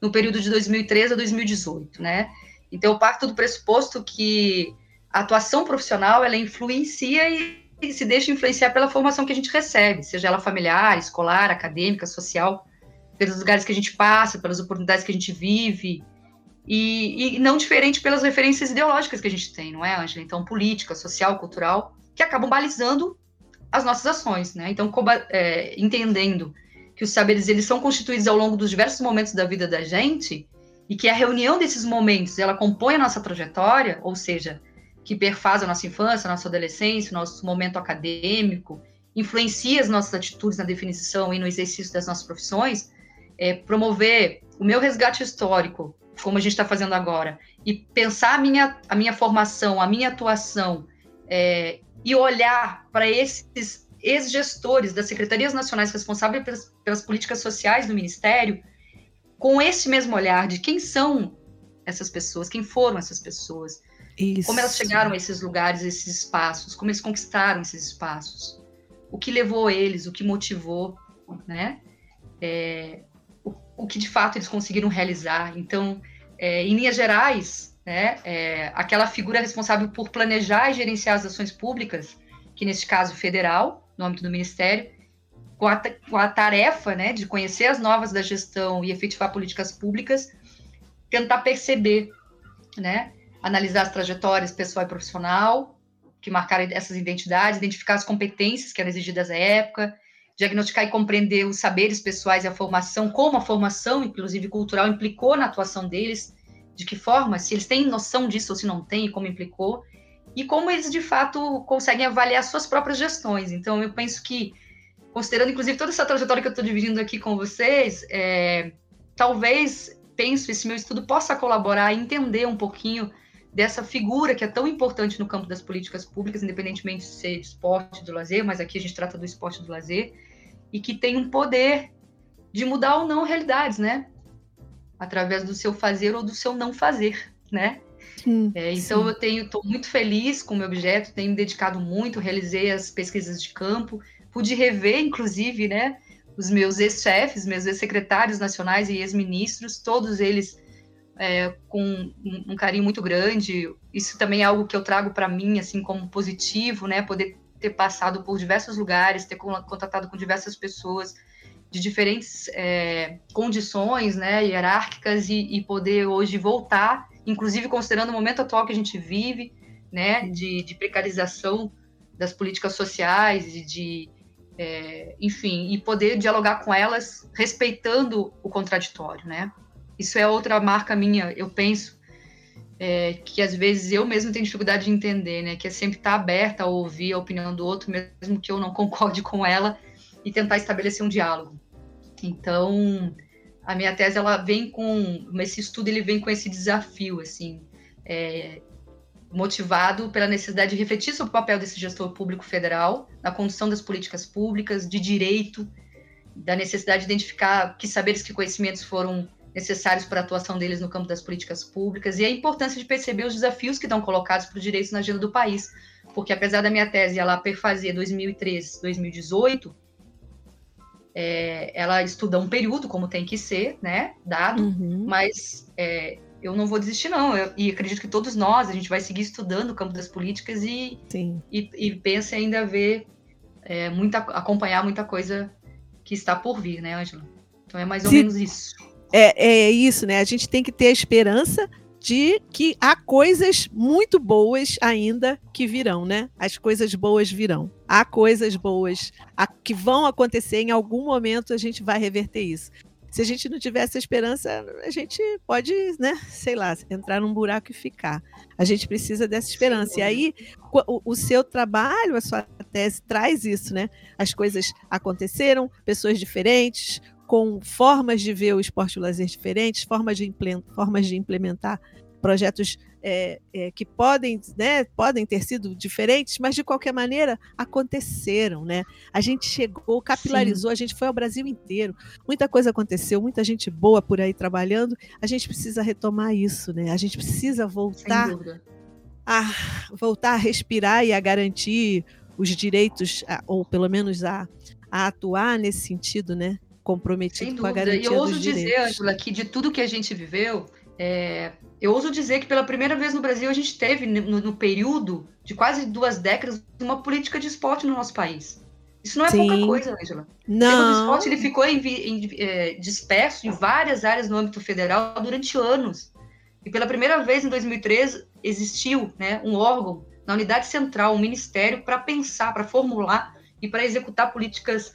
no período de 2013 a 2018, né? Então, eu parto do pressuposto que a atuação profissional ela influencia e, se deixa influenciar pela formação que a gente recebe, seja ela familiar, escolar, acadêmica, social, pelos lugares que a gente passa, pelas oportunidades que a gente vive, e, e, não diferente pelas referências ideológicas que a gente tem, não é, Ângela? Então, política, social, cultural, que acabam balizando as nossas ações, né? Então, é, entendendo que os saberes eles são constituídos ao longo dos diversos momentos da vida da gente e que a reunião desses momentos ela compõe a nossa trajetória, ou seja, que perfaz a nossa infância, a nossa adolescência, o nosso momento acadêmico, influencia as nossas atitudes na definição e no exercício das nossas profissões, é, promover o meu resgate histórico, como a gente está fazendo agora, e pensar a minha, a minha formação, a minha atuação, é, e olhar para esses ex-gestores das secretarias nacionais responsáveis pelas, pelas políticas sociais do Ministério, com esse mesmo olhar de quem são essas pessoas, quem foram essas pessoas, isso. Como elas chegaram a esses lugares, esses espaços, como eles conquistaram esses espaços, o que levou eles, o que motivou, né? É, o, o, que de fato eles conseguiram realizar. Então, é, em linhas gerais, né, é, aquela figura responsável por planejar e gerenciar as ações públicas, que neste caso federal, no âmbito do Ministério, com a, com a tarefa né, de conhecer as novas da gestão e efetivar políticas públicas, tentar perceber né, analisar as trajetórias pessoal e profissional, que marcaram essas identidades, identificar as competências que eram exigidas à época, diagnosticar e compreender os saberes pessoais e a formação, como a formação, inclusive cultural, implicou na atuação deles, de que forma, se eles têm noção disso ou se não têm, como implicou, e como eles de fato conseguem avaliar suas próprias gestões. Então, eu penso que, considerando inclusive toda essa trajetória que eu estou dividindo aqui com vocês, é, talvez penso esse meu estudo possa colaborar e entender um pouquinho dessa figura que é tão importante no campo das políticas públicas, independentemente de ser de esporte, do lazer, mas aqui a gente trata do esporte do lazer, e que tem um poder de mudar ou não realidades, né? Através do seu fazer ou do seu não fazer, né? Sim, é, então sim. eu tenho, estou muito feliz com o meu objeto, tenho me dedicado muito, realizei as pesquisas de campo, pude rever, inclusive, né, os meus ex-chefes, meus ex-secretários nacionais e ex-ministros, todos eles é, com um, carinho muito grande. Isso também é algo que eu trago para mim, assim, como positivo, né? Poder ter passado por diversos lugares, ter contatado com diversas pessoas de diferentes é, condições, né, hierárquicas e, e, poder hoje voltar, inclusive considerando o momento atual que a gente vive, né, de, de precarização das políticas sociais e de, é, enfim, e poder dialogar com elas respeitando o contraditório, né? Isso é outra marca minha, eu penso, é, que às vezes eu mesmo tenho dificuldade de entender, né? Que é sempre estar aberta a ouvir a opinião do outro, mesmo que eu não concorde com ela, e tentar estabelecer um diálogo. Então, a minha tese ela vem com esse estudo ele vem com esse desafio, assim, é, motivado pela necessidade de refletir sobre o papel desse gestor público federal na condução das políticas públicas, de direito, da necessidade de identificar que saberes, que conhecimentos foram necessários para a atuação deles no campo das políticas públicas e a importância de perceber os desafios que estão colocados para os direitos na agenda do país, porque apesar da minha tese ela perfazer 2013, 2018, é, ela estuda um período como tem que ser, né, dado, uhum. mas é, eu não vou desistir não, eu, e acredito que todos nós a gente vai seguir estudando o campo das políticas e e, e pensa ainda ver é, muita acompanhar muita coisa que está por vir, né, Ângela? Então é mais ou menos isso é, é isso, né? A gente tem que ter a esperança de que há coisas muito boas ainda que virão, né? As coisas boas virão. Há coisas boas que vão acontecer em algum momento a gente vai reverter isso. Se a gente não tiver essa esperança, a gente pode, né, sei lá, entrar num buraco e ficar. A gente precisa dessa esperança. E aí, o, o seu trabalho, a sua tese traz isso, né? As coisas aconteceram, pessoas diferentes, com formas de ver o esporte e o lazer diferentes, formas de, formas de implementar projetos é, é, que podem, né, podem ter sido diferentes, mas de qualquer maneira aconteceram, né? A gente chegou, capilarizou, Sim. a gente foi ao Brasil inteiro, muita coisa aconteceu, muita gente boa por aí trabalhando. A gente precisa retomar isso, né? A gente precisa voltar a voltar a respirar e a garantir os direitos, ou pelo menos a, a atuar nesse sentido, né? Comprometido com a garantia e eu ouso dos dizer, direitos. Angela, que de tudo que a gente viveu, é, eu ouso dizer que pela primeira vez no Brasil a gente teve, no, no, período de quase duas décadas, uma política de esporte no nosso país. Isso não é Sim. pouca coisa, Angela. Não. O esporte ele ficou em, em, é, disperso em várias áreas no âmbito federal durante anos. E pela primeira vez, em 2013, existiu né, um órgão na unidade central, um ministério, para pensar, para formular e para executar políticas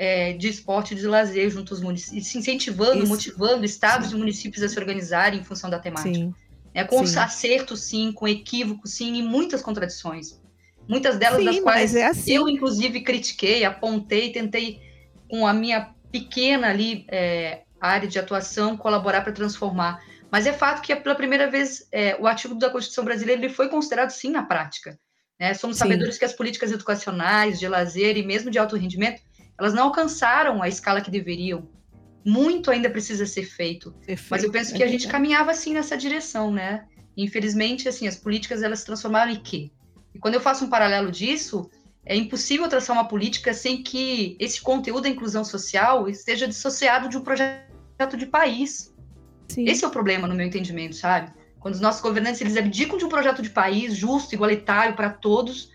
é, de esporte e de lazer junto aos municípios, incentivando, Isso. motivando estados sim. e municípios a se organizarem em função da temática. Sim. É, com sim. acerto, sim, com equívoco, sim, e muitas contradições. Muitas delas sim, das quais é assim. eu, inclusive, critiquei, apontei, tentei, com a minha pequena ali é, área de atuação, colaborar para transformar. Mas é fato que, pela primeira vez, é, o artigo da Constituição brasileira ele foi considerado, sim, na prática. Né? Somos sabedores que as políticas educacionais, de lazer e mesmo de alto rendimento elas não alcançaram a escala que deveriam. Muito ainda precisa ser feito. Mas eu penso que a gente caminhava assim nessa direção, né? infelizmente, assim, as políticas elas se transformaram em quê? E quando eu faço um paralelo disso, é impossível traçar uma política sem que esse conteúdo da inclusão social esteja dissociado de um projeto de país. Sim. Esse é o problema, no meu entendimento, sabe? Quando os nossos governantes eles abdicam de um projeto de país justo, igualitário para todos,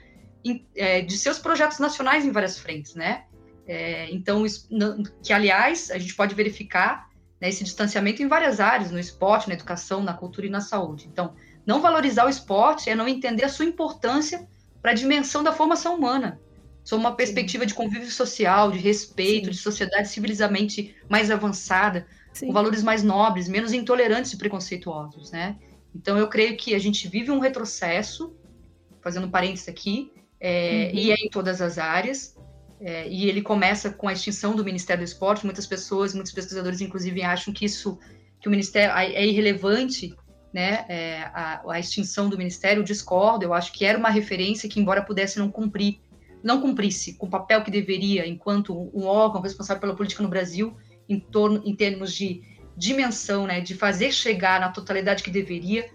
é, de seus projetos nacionais em várias frentes, né? É, então, que aliás, a gente pode verificar né, esse distanciamento em várias áreas, no esporte, na educação, na cultura e na saúde. Então, não valorizar o esporte é não entender a sua importância para a dimensão da formação humana, sob uma perspectiva Sim. de convívio social, de respeito, Sim. de sociedade civilizamente mais avançada, Sim. com valores mais nobres, menos intolerantes e preconceituosos, né? Então, eu creio que a gente vive um retrocesso, fazendo um parênteses aqui, é, uhum. e é em todas as áreas, é, e ele começa com a extinção do Ministério do Esporte. Muitas pessoas, muitos pesquisadores, inclusive, acham que isso, que o Ministério é irrelevante, né? É, a, a, extinção do Ministério. Eu discordo. Eu acho que era uma referência que, embora pudesse não cumprir, não cumprisse com o papel que deveria, enquanto um órgão responsável pela política no Brasil, em torno, em termos de dimensão, né? De fazer chegar na totalidade que deveria,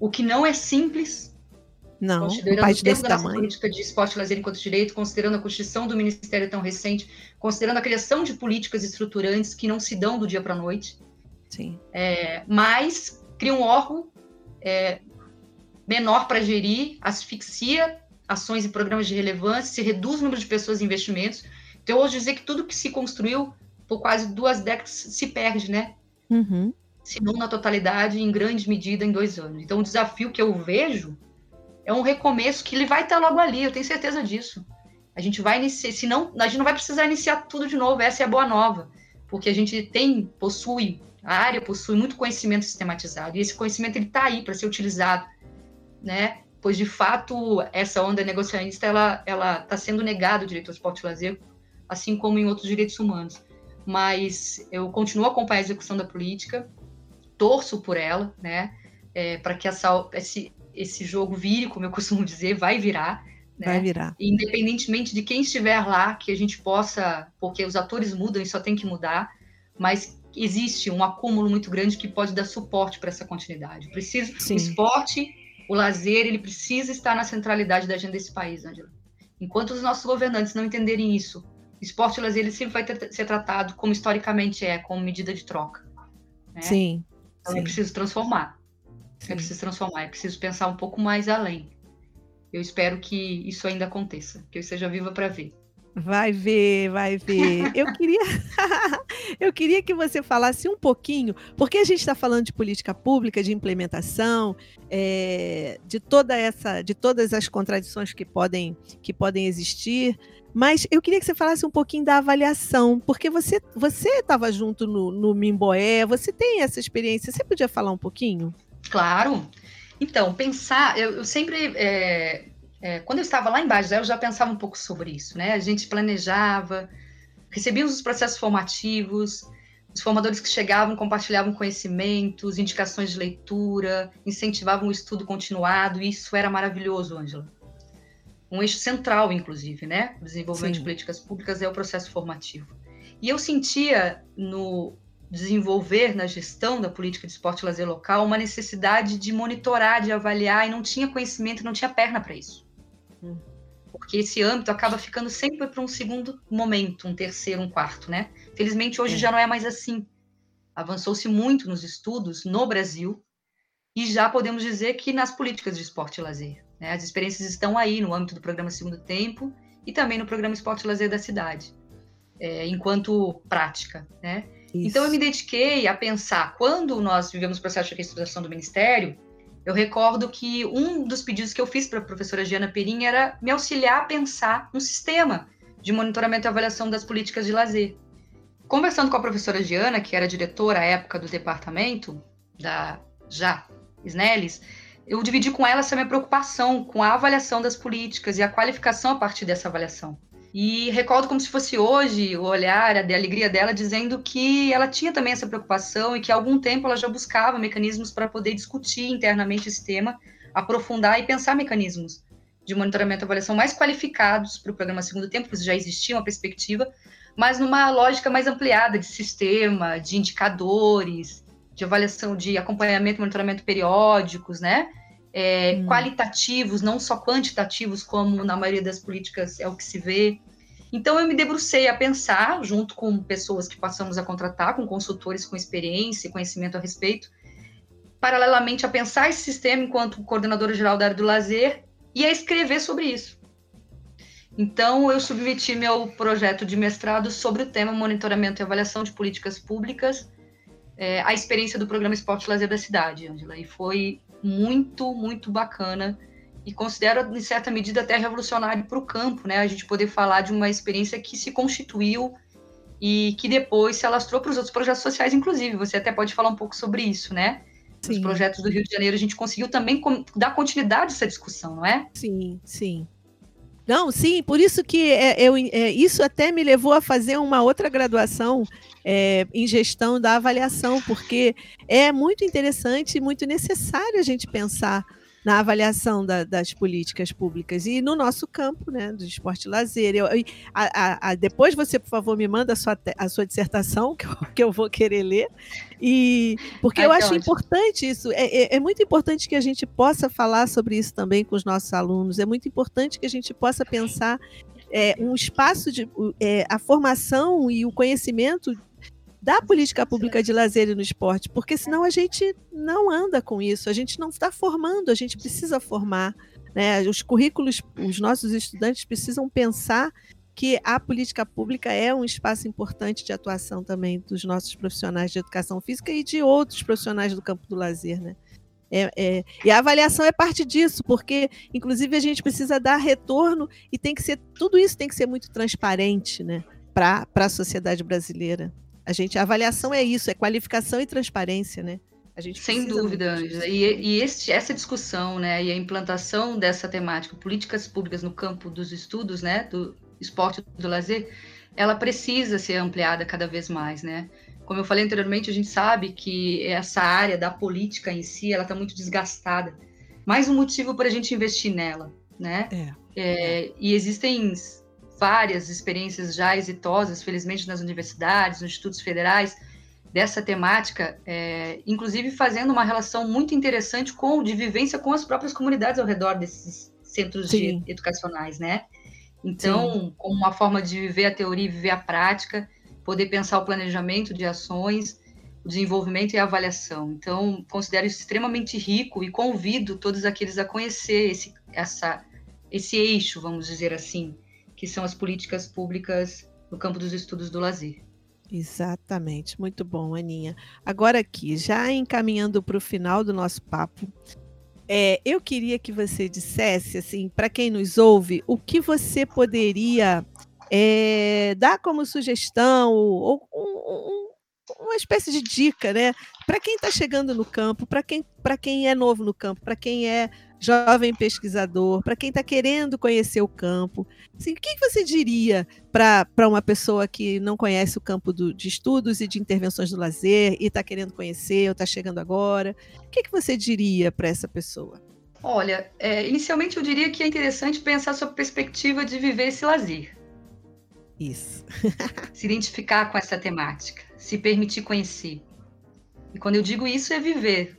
o que não é simples não, considerando o tempo da política de esporte e lazer enquanto direito, considerando a constituição do Ministério tão recente, considerando a criação de políticas estruturantes que não se dão do dia para a noite. Sim. É, mas cria um órgão é, menor para gerir, asfixia ações e programas de relevância, se reduz o número de pessoas e investimentos. Então, eu ouso dizer que tudo que se construiu por quase duas décadas se perde, né? Uhum. Se não na totalidade, em grande medida, em dois anos. Então, o desafio que eu vejo é um recomeço que ele vai estar logo ali, eu tenho certeza disso. A gente vai iniciar, senão a gente não vai precisar iniciar tudo de novo, essa é a boa nova, porque a gente tem, possui, a área possui muito conhecimento sistematizado, e esse conhecimento ele está aí para ser utilizado, né? Pois de fato essa onda negociacionista ela ela está sendo negada o direito ao esporte lazer, assim como em outros direitos humanos. Mas eu continuo a acompanhar a execução da política, torço por ela, né? É, para que essa, esse, esse jogo vire, como eu costumo dizer, vai virar. Né? Vai virar. Independentemente de quem estiver lá, que a gente possa, porque os atores mudam e só tem que mudar, mas existe um acúmulo muito grande que pode dar suporte para essa continuidade. Preciso, o esporte, o lazer, ele precisa estar na centralidade da agenda desse país, Angela. Enquanto os nossos governantes não entenderem isso, esporte e lazer ele sempre vai ter, ser tratado como historicamente é, como medida de troca. Né? Sim. Então sim. é preciso transformar. Sim. É preciso transformar, é preciso pensar um pouco mais além. Eu espero que isso ainda aconteça, que eu seja viva para ver. Vai ver, vai ver. Eu queria, eu queria que você falasse um pouquinho, porque a gente está falando de política pública, de implementação, é, de toda essa, de todas as contradições que podem, que podem existir. Mas eu queria que você falasse um pouquinho da avaliação, porque você você estava junto no, no Mimboé, você tem essa experiência. Você podia falar um pouquinho? Claro. Então, pensar, eu, eu sempre, é, é, quando eu estava lá embaixo, eu já pensava um pouco sobre isso, né? A gente planejava, recebíamos os processos formativos, os formadores que chegavam compartilhavam conhecimentos, indicações de leitura, incentivavam o estudo continuado, e isso era maravilhoso, Ângela. Um eixo central, inclusive, né? O desenvolvimento Sim. de políticas públicas é o processo formativo. E eu sentia no desenvolver na gestão da política de esporte e lazer local uma necessidade de monitorar, de avaliar, e não tinha conhecimento, não tinha perna para isso. Hum. Porque esse âmbito acaba ficando sempre para um segundo momento, um terceiro, um quarto, né? Felizmente hoje é. já não é mais assim. Avançou-se muito nos estudos no Brasil e já podemos dizer que nas políticas de esporte e lazer. Né? As experiências estão aí no âmbito do programa Segundo Tempo e também no programa Esporte e Lazer da cidade, é, enquanto prática, né? Isso. Então eu me dediquei a pensar, quando nós vivemos o processo de reestruturação do Ministério, eu recordo que um dos pedidos que eu fiz para a professora Giana Perim era me auxiliar a pensar um sistema de monitoramento e avaliação das políticas de lazer. Conversando com a professora Giana, que era diretora à época do departamento, da já Snelles, eu dividi com ela essa minha preocupação com a avaliação das políticas e a qualificação a partir dessa avaliação. E recordo como se fosse hoje o olhar, a, alegria dela, dizendo que ela tinha também essa preocupação e que há algum tempo ela já buscava mecanismos para poder discutir internamente esse tema, aprofundar e pensar mecanismos de monitoramento e avaliação mais qualificados para o programa Segundo Tempo, porque já existia uma perspectiva, mas numa lógica mais ampliada de sistema, de indicadores, de avaliação, de acompanhamento e monitoramento periódicos, né? É, hum. qualitativos, não só quantitativos, como na maioria das políticas é o que se vê. Então, eu me debrucei a pensar, junto com pessoas que passamos a contratar, com consultores com experiência e conhecimento a respeito, paralelamente a pensar esse sistema enquanto coordenadora geral da área do lazer e a escrever sobre isso. Então, eu submeti meu projeto de mestrado sobre o tema monitoramento e avaliação de políticas públicas, é, a experiência do programa Esporte e Lazer da cidade, Angela, e foi muito, muito bacana e considero, em certa medida, até revolucionário para o campo, né? A gente poder falar de uma experiência que se constituiu e que depois se alastrou para os outros projetos sociais, inclusive. Você até pode falar um pouco sobre isso, né? Sim. Os projetos do Rio de Janeiro, a gente conseguiu também dar continuidade a essa discussão, não é? Sim, sim. Não, sim, por isso que é, eu, é, isso até me levou a fazer uma outra graduação é, em gestão da avaliação, porque é muito interessante e muito necessário a gente pensar na avaliação da, das políticas públicas e no nosso campo, né, do esporte e lazer. Eu, a, a, depois você, por favor, me manda a sua, a sua dissertação, que eu, que eu vou querer ler, e porque Ai, eu acho ótimo. importante isso, é, é, é, muito importante que a gente possa falar sobre isso também com os nossos alunos, é muito importante que a gente possa pensar é, um espaço de é, a formação e o conhecimento da política pública de lazer e no esporte, porque senão a gente não anda com isso, a gente não está formando, a gente precisa formar. Né? Os currículos, os nossos estudantes precisam pensar que a política pública é um espaço importante de atuação também dos nossos profissionais de educação física e de outros profissionais do campo do lazer. Né? É, é, e a avaliação é parte disso, porque, inclusive, a gente precisa dar retorno e tem que ser tudo isso tem que ser muito transparente, né, para a sociedade brasileira. A gente, a avaliação é isso, é qualificação e transparência, né? Sem dúvida, Ângela. E, e este, essa discussão, né, e a implantação dessa temática, políticas públicas no campo dos estudos, né, do esporte do lazer, ela precisa ser ampliada cada vez mais, né? Como eu falei anteriormente, a gente sabe que essa área da política em si, ela está muito desgastada. Mais um motivo para a gente investir nela, né? É. É, e existem várias experiências já exitosas, felizmente, nas universidades, nos institutos federais, dessa temática, é, inclusive fazendo uma relação muito interessante com de vivência com as próprias comunidades ao redor desses centros de, educacionais, né? Então, Sim. como uma forma de viver a teoria e viver a prática, poder pensar o planejamento de ações, o desenvolvimento e a avaliação. Então, considero isso extremamente rico e convido todos aqueles a conhecer esse, essa, esse eixo, vamos dizer assim, que são as políticas públicas no campo dos estudos do lazer. Exatamente, muito bom, Aninha. Agora aqui, já encaminhando para o final do nosso papo, é, eu queria que você dissesse, assim, para quem nos ouve, o que você poderia é, dar como sugestão ou um, um, uma espécie de dica, né, para quem está chegando no campo, para quem, quem é novo no campo, para quem é jovem pesquisador, para quem está querendo conhecer o campo. Assim, o que você diria para uma pessoa que não conhece o campo do, de estudos e de intervenções do lazer e está querendo conhecer ou está chegando agora? O que, que você diria para essa pessoa? Olha, é, inicialmente eu diria que é interessante pensar sobre a perspectiva de viver esse lazer. Isso. se identificar com essa temática, se permitir conhecer. E quando eu digo isso, é viver.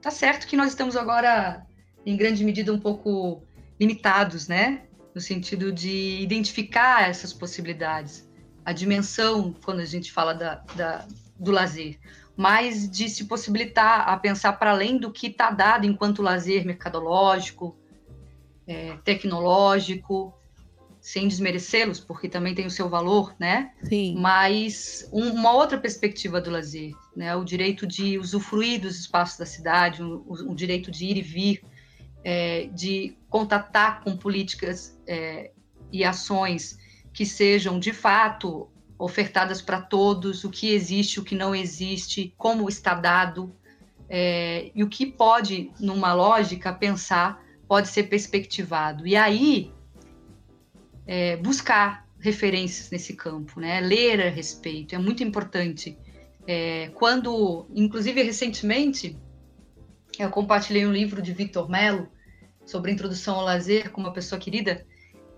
Tá certo que nós estamos agora em grande medida, um pouco limitados, né? No sentido de identificar essas possibilidades, a dimensão, quando a gente fala da, da do lazer, mas de se possibilitar a pensar para além do que está dado enquanto lazer mercadológico, é, tecnológico, sem desmerecê-los, porque também tem o seu valor, né? Sim. Mas um, uma outra perspectiva do lazer, né? O direito de usufruir dos espaços da cidade, o, o direito de ir e vir, é, de contatar com políticas é, e ações que sejam de fato ofertadas para todos, o que existe, o que não existe, como está dado, é, e o que pode, numa lógica, pensar, pode ser perspectivado. E aí, é, buscar referências nesse campo, né? ler a respeito, é muito importante. É, quando, inclusive recentemente, eu compartilhei um livro de Victor Mello sobre introdução ao lazer com uma pessoa querida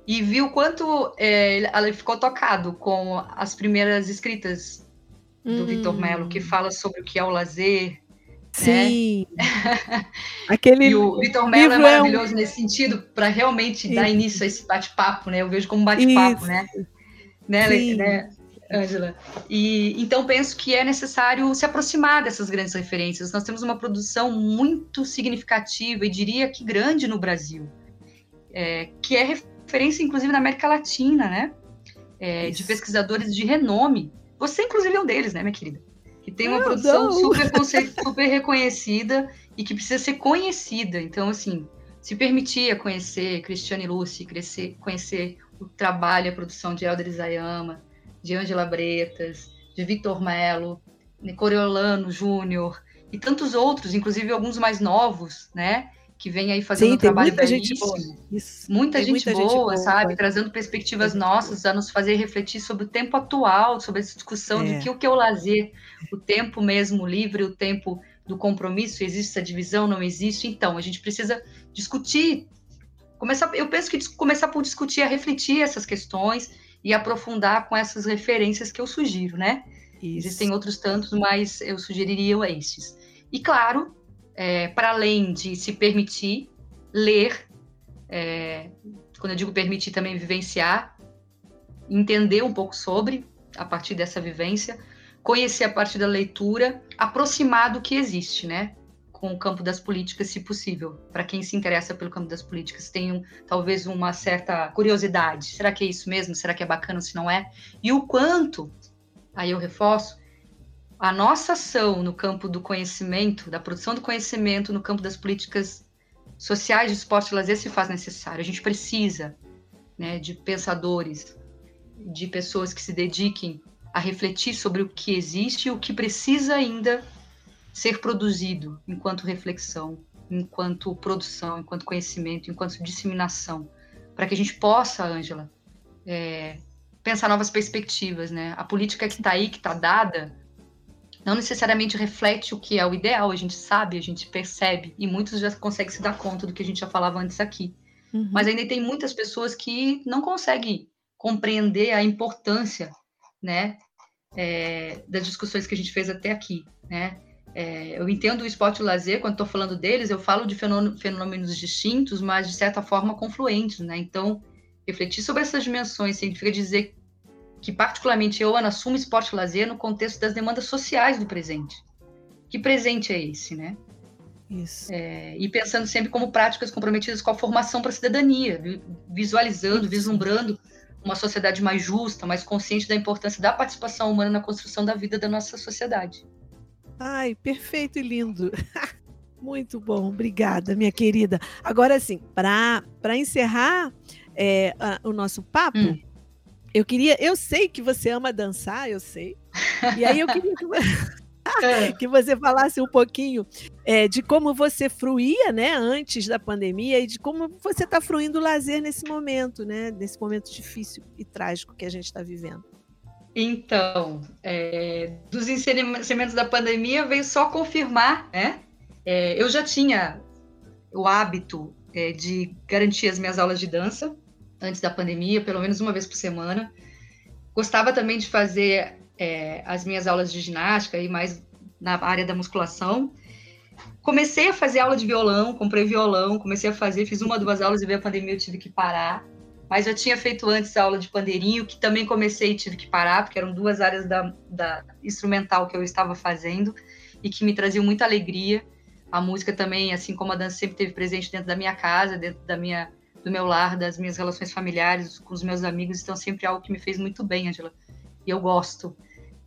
e viu quanto é, ela ficou tocado com as primeiras escritas do hum. Victor Mello, que fala sobre o que é o lazer. Né? Sim. Né? Aquele e o Victor Mello é maravilhoso é um... nesse sentido para realmente Isso. dar início a esse bate-papo, né? Eu vejo como bate-papo, né? Né, Sim. né? Angela. E então penso que é necessário se aproximar dessas grandes referências. Nós temos uma produção muito significativa e diria que grande no Brasil, é, que é referência inclusive na América Latina, né? É, de pesquisadores de renome. Você inclusive é um deles, né, minha querida? Que tem uma produção super, super reconhecida e que precisa ser conhecida. Então, assim, se permitir conhecer Cristiane Lucy, crescer, conhecer o trabalho e a produção de Elder Isayama, de Angela Bretas, de Victor Mello, Coriolano Júnior e tantos outros, inclusive alguns mais novos, né? Que vem aí fazendo Sim, um trabalho muita gente boa. Isso. Muita, gente, muita boa, gente boa, sabe? Trazendo perspectivas nossas a nos fazer refletir sobre o tempo atual, sobre essa discussão é. de que o que é o lazer, o tempo mesmo livre, o tempo do compromisso, existe essa divisão, não existe? Então, a gente precisa discutir, começar, eu penso que começar por discutir, a refletir essas questões, e aprofundar com essas referências que eu sugiro, né? Isso. Existem outros tantos, mas eu sugeriria estes. E claro, é, para além de se permitir ler, é, quando eu digo permitir também vivenciar, entender um pouco sobre, a partir dessa vivência, conhecer a partir da leitura, aproximar do que existe, né? com o campo das políticas, se possível. Para quem se interessa pelo campo das políticas, tem um, talvez uma certa curiosidade. Será que é isso mesmo? Será que é bacana se não é? E o quanto, aí eu reforço, a nossa ação no campo do conhecimento, da produção do conhecimento, no campo das políticas sociais de esporte e lazer se faz necessário. A gente precisa né, de pensadores, de pessoas que se dediquem a refletir sobre o que existe e o que precisa ainda ser produzido enquanto reflexão, enquanto produção, enquanto conhecimento, enquanto disseminação, para que a gente possa, Ângela, é, pensar novas perspectivas, né? A política que está aí, que está dada, não necessariamente reflete o que é o ideal, a gente sabe, a gente percebe, e muitos já conseguem se dar conta do que a gente já falava antes aqui. Uhum. Mas ainda tem muitas pessoas que não conseguem compreender a importância, né, é, das discussões que a gente fez até aqui, né? É, eu entendo o esporte e o lazer, quando estou falando deles, eu falo de fenômenos distintos, mas de certa forma confluentes, né? Então, refletir sobre essas dimensões significa dizer que, particularmente, eu, Ana, assumo esporte e lazer no contexto das demandas sociais do presente. Que presente é esse, né? Isso. É, e pensando sempre como práticas comprometidas com a formação para a cidadania, visualizando, vislumbrando uma sociedade mais justa, mais consciente da importância da participação humana na construção da vida da nossa sociedade. Ai, perfeito e lindo. Muito bom, obrigada, minha querida. Agora sim, para encerrar é, o nosso papo, hum. Eu queria. Eu sei que você ama dançar, eu sei. E aí eu queria que, é. que você falasse um pouquinho é, de como você fruía, né, antes da pandemia e de como você está fruindo o lazer nesse momento, né, nesse momento difícil e trágico que a gente está vivendo. Então, é, dos ensinamentos da pandemia veio só confirmar, né? É, eu já tinha o hábito é, de garantir as minhas aulas de dança antes da pandemia, pelo menos uma vez por semana. Gostava também de fazer é, as minhas aulas de ginástica e mais na área da musculação. Comecei a fazer aula de violão, comprei violão, comecei a fazer, fiz uma, duas aulas e veio a pandemia, eu tive que parar mas eu tinha feito antes a aula de pandeirinho, que também comecei e tive que parar, porque eram duas áreas da, da instrumental que eu estava fazendo e que me traziam muita alegria. A música também, assim como a dança sempre teve presente dentro da minha casa, dentro da minha, do meu lar, das minhas relações familiares, com os meus amigos, então sempre algo que me fez muito bem, Angela. E eu gosto.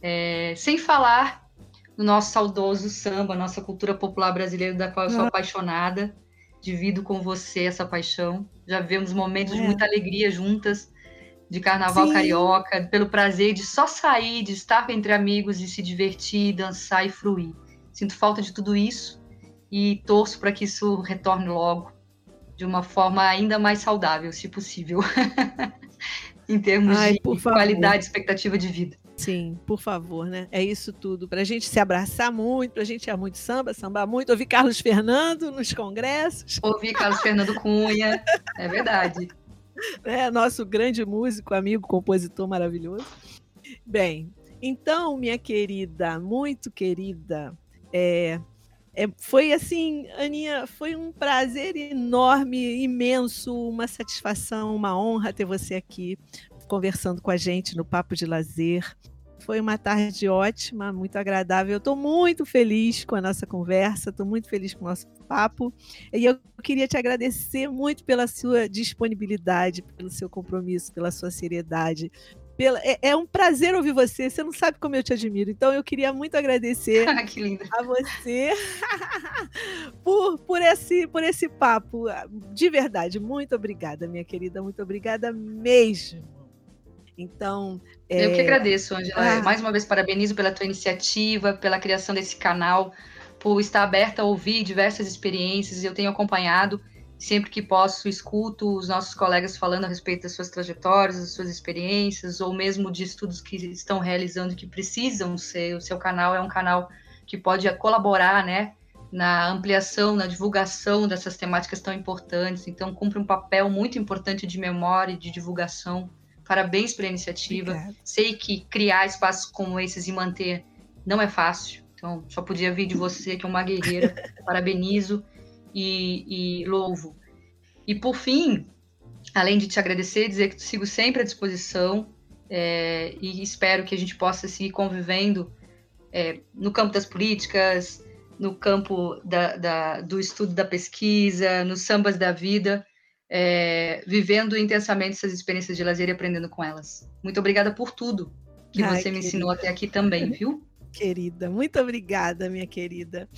É, sem falar no nosso saudoso samba, nossa cultura popular brasileira, da qual eu sou apaixonada divido com você essa paixão. Já vivemos momentos é. de muita alegria juntas, de carnaval Sim. carioca, pelo prazer de só sair, de estar entre amigos, de se divertir, dançar e fruir. Sinto falta de tudo isso e torço para que isso retorne logo, de uma forma ainda mais saudável, se possível, em termos Ai, de qualidade e expectativa de vida. Sim, por favor, né? É isso tudo. Para a gente se abraçar muito, para a gente ir muito samba, sambar muito, ouvir Carlos Fernando nos congressos. Ouvir Carlos Fernando Cunha, é verdade. É, nosso grande músico, amigo, compositor maravilhoso. Bem, então, minha querida, muito querida, é, é, foi assim, Aninha, foi um prazer enorme, imenso, uma satisfação, uma honra ter você aqui conversando com a gente no Papo de Lazer. Foi uma tarde ótima, muito agradável. Estou muito feliz com a nossa conversa, estou muito feliz com o nosso papo. E eu queria te agradecer muito pela sua disponibilidade, pelo seu compromisso, pela sua seriedade. Pela... É, é, um prazer ouvir você. Você não sabe como eu te admiro. Então eu queria muito agradecer a você por, por, esse, por esse papo. De verdade, muito obrigada, minha querida. Muito obrigada mesmo. Então. É... Eu que agradeço, Angela. Ah. Mais uma vez, parabenizo pela tua iniciativa, pela criação desse canal, por estar aberta a ouvir diversas experiências. Eu tenho acompanhado, sempre que posso, escuto os nossos colegas falando a respeito das suas trajetórias, das suas experiências, ou mesmo de estudos que estão realizando que precisam ser. O seu canal é um canal que pode colaborar, né? na ampliação, na divulgação dessas temáticas tão importantes. Então, cumpre um papel muito importante de memória e de divulgação Parabéns pela iniciativa. Obrigada. Sei que criar espaços como esses e manter não é fácil. Então, só podia vir de você, que é uma guerreira. Parabenizo e, e louvo. E, por fim, além de te agradecer, dizer que sigo sempre à disposição é, e espero que a gente possa seguir convivendo é, no campo das políticas, no campo da, da, do estudo da pesquisa, nos sambas da vida é, vivendo intensamente essas experiências de lazer e aprendendo com elas. Muito obrigada por tudo que Ai, você me ensinou até aqui também, viu? Querida, muito obrigada, minha querida.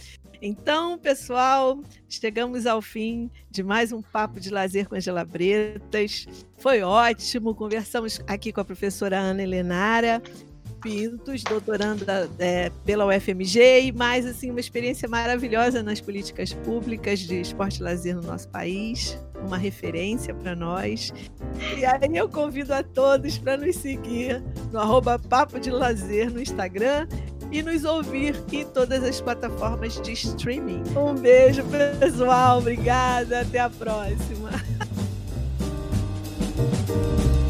Então, pessoal, chegamos ao fim de mais um Papo de Lazer com Angela Bretas. Foi ótimo, conversamos aqui com a professora Ana Helenara, Pintos, doutoranda é, pela UFMG, e mais assim, uma experiência maravilhosa nas políticas públicas de esporte e lazer no nosso país, uma referência para nós. E aí eu convido a todos para nos seguir no arroba Papo de Lazer no Instagram e nos ouvir em todas as plataformas de streaming. Um beijo, pessoal. Obrigada. Até a próxima.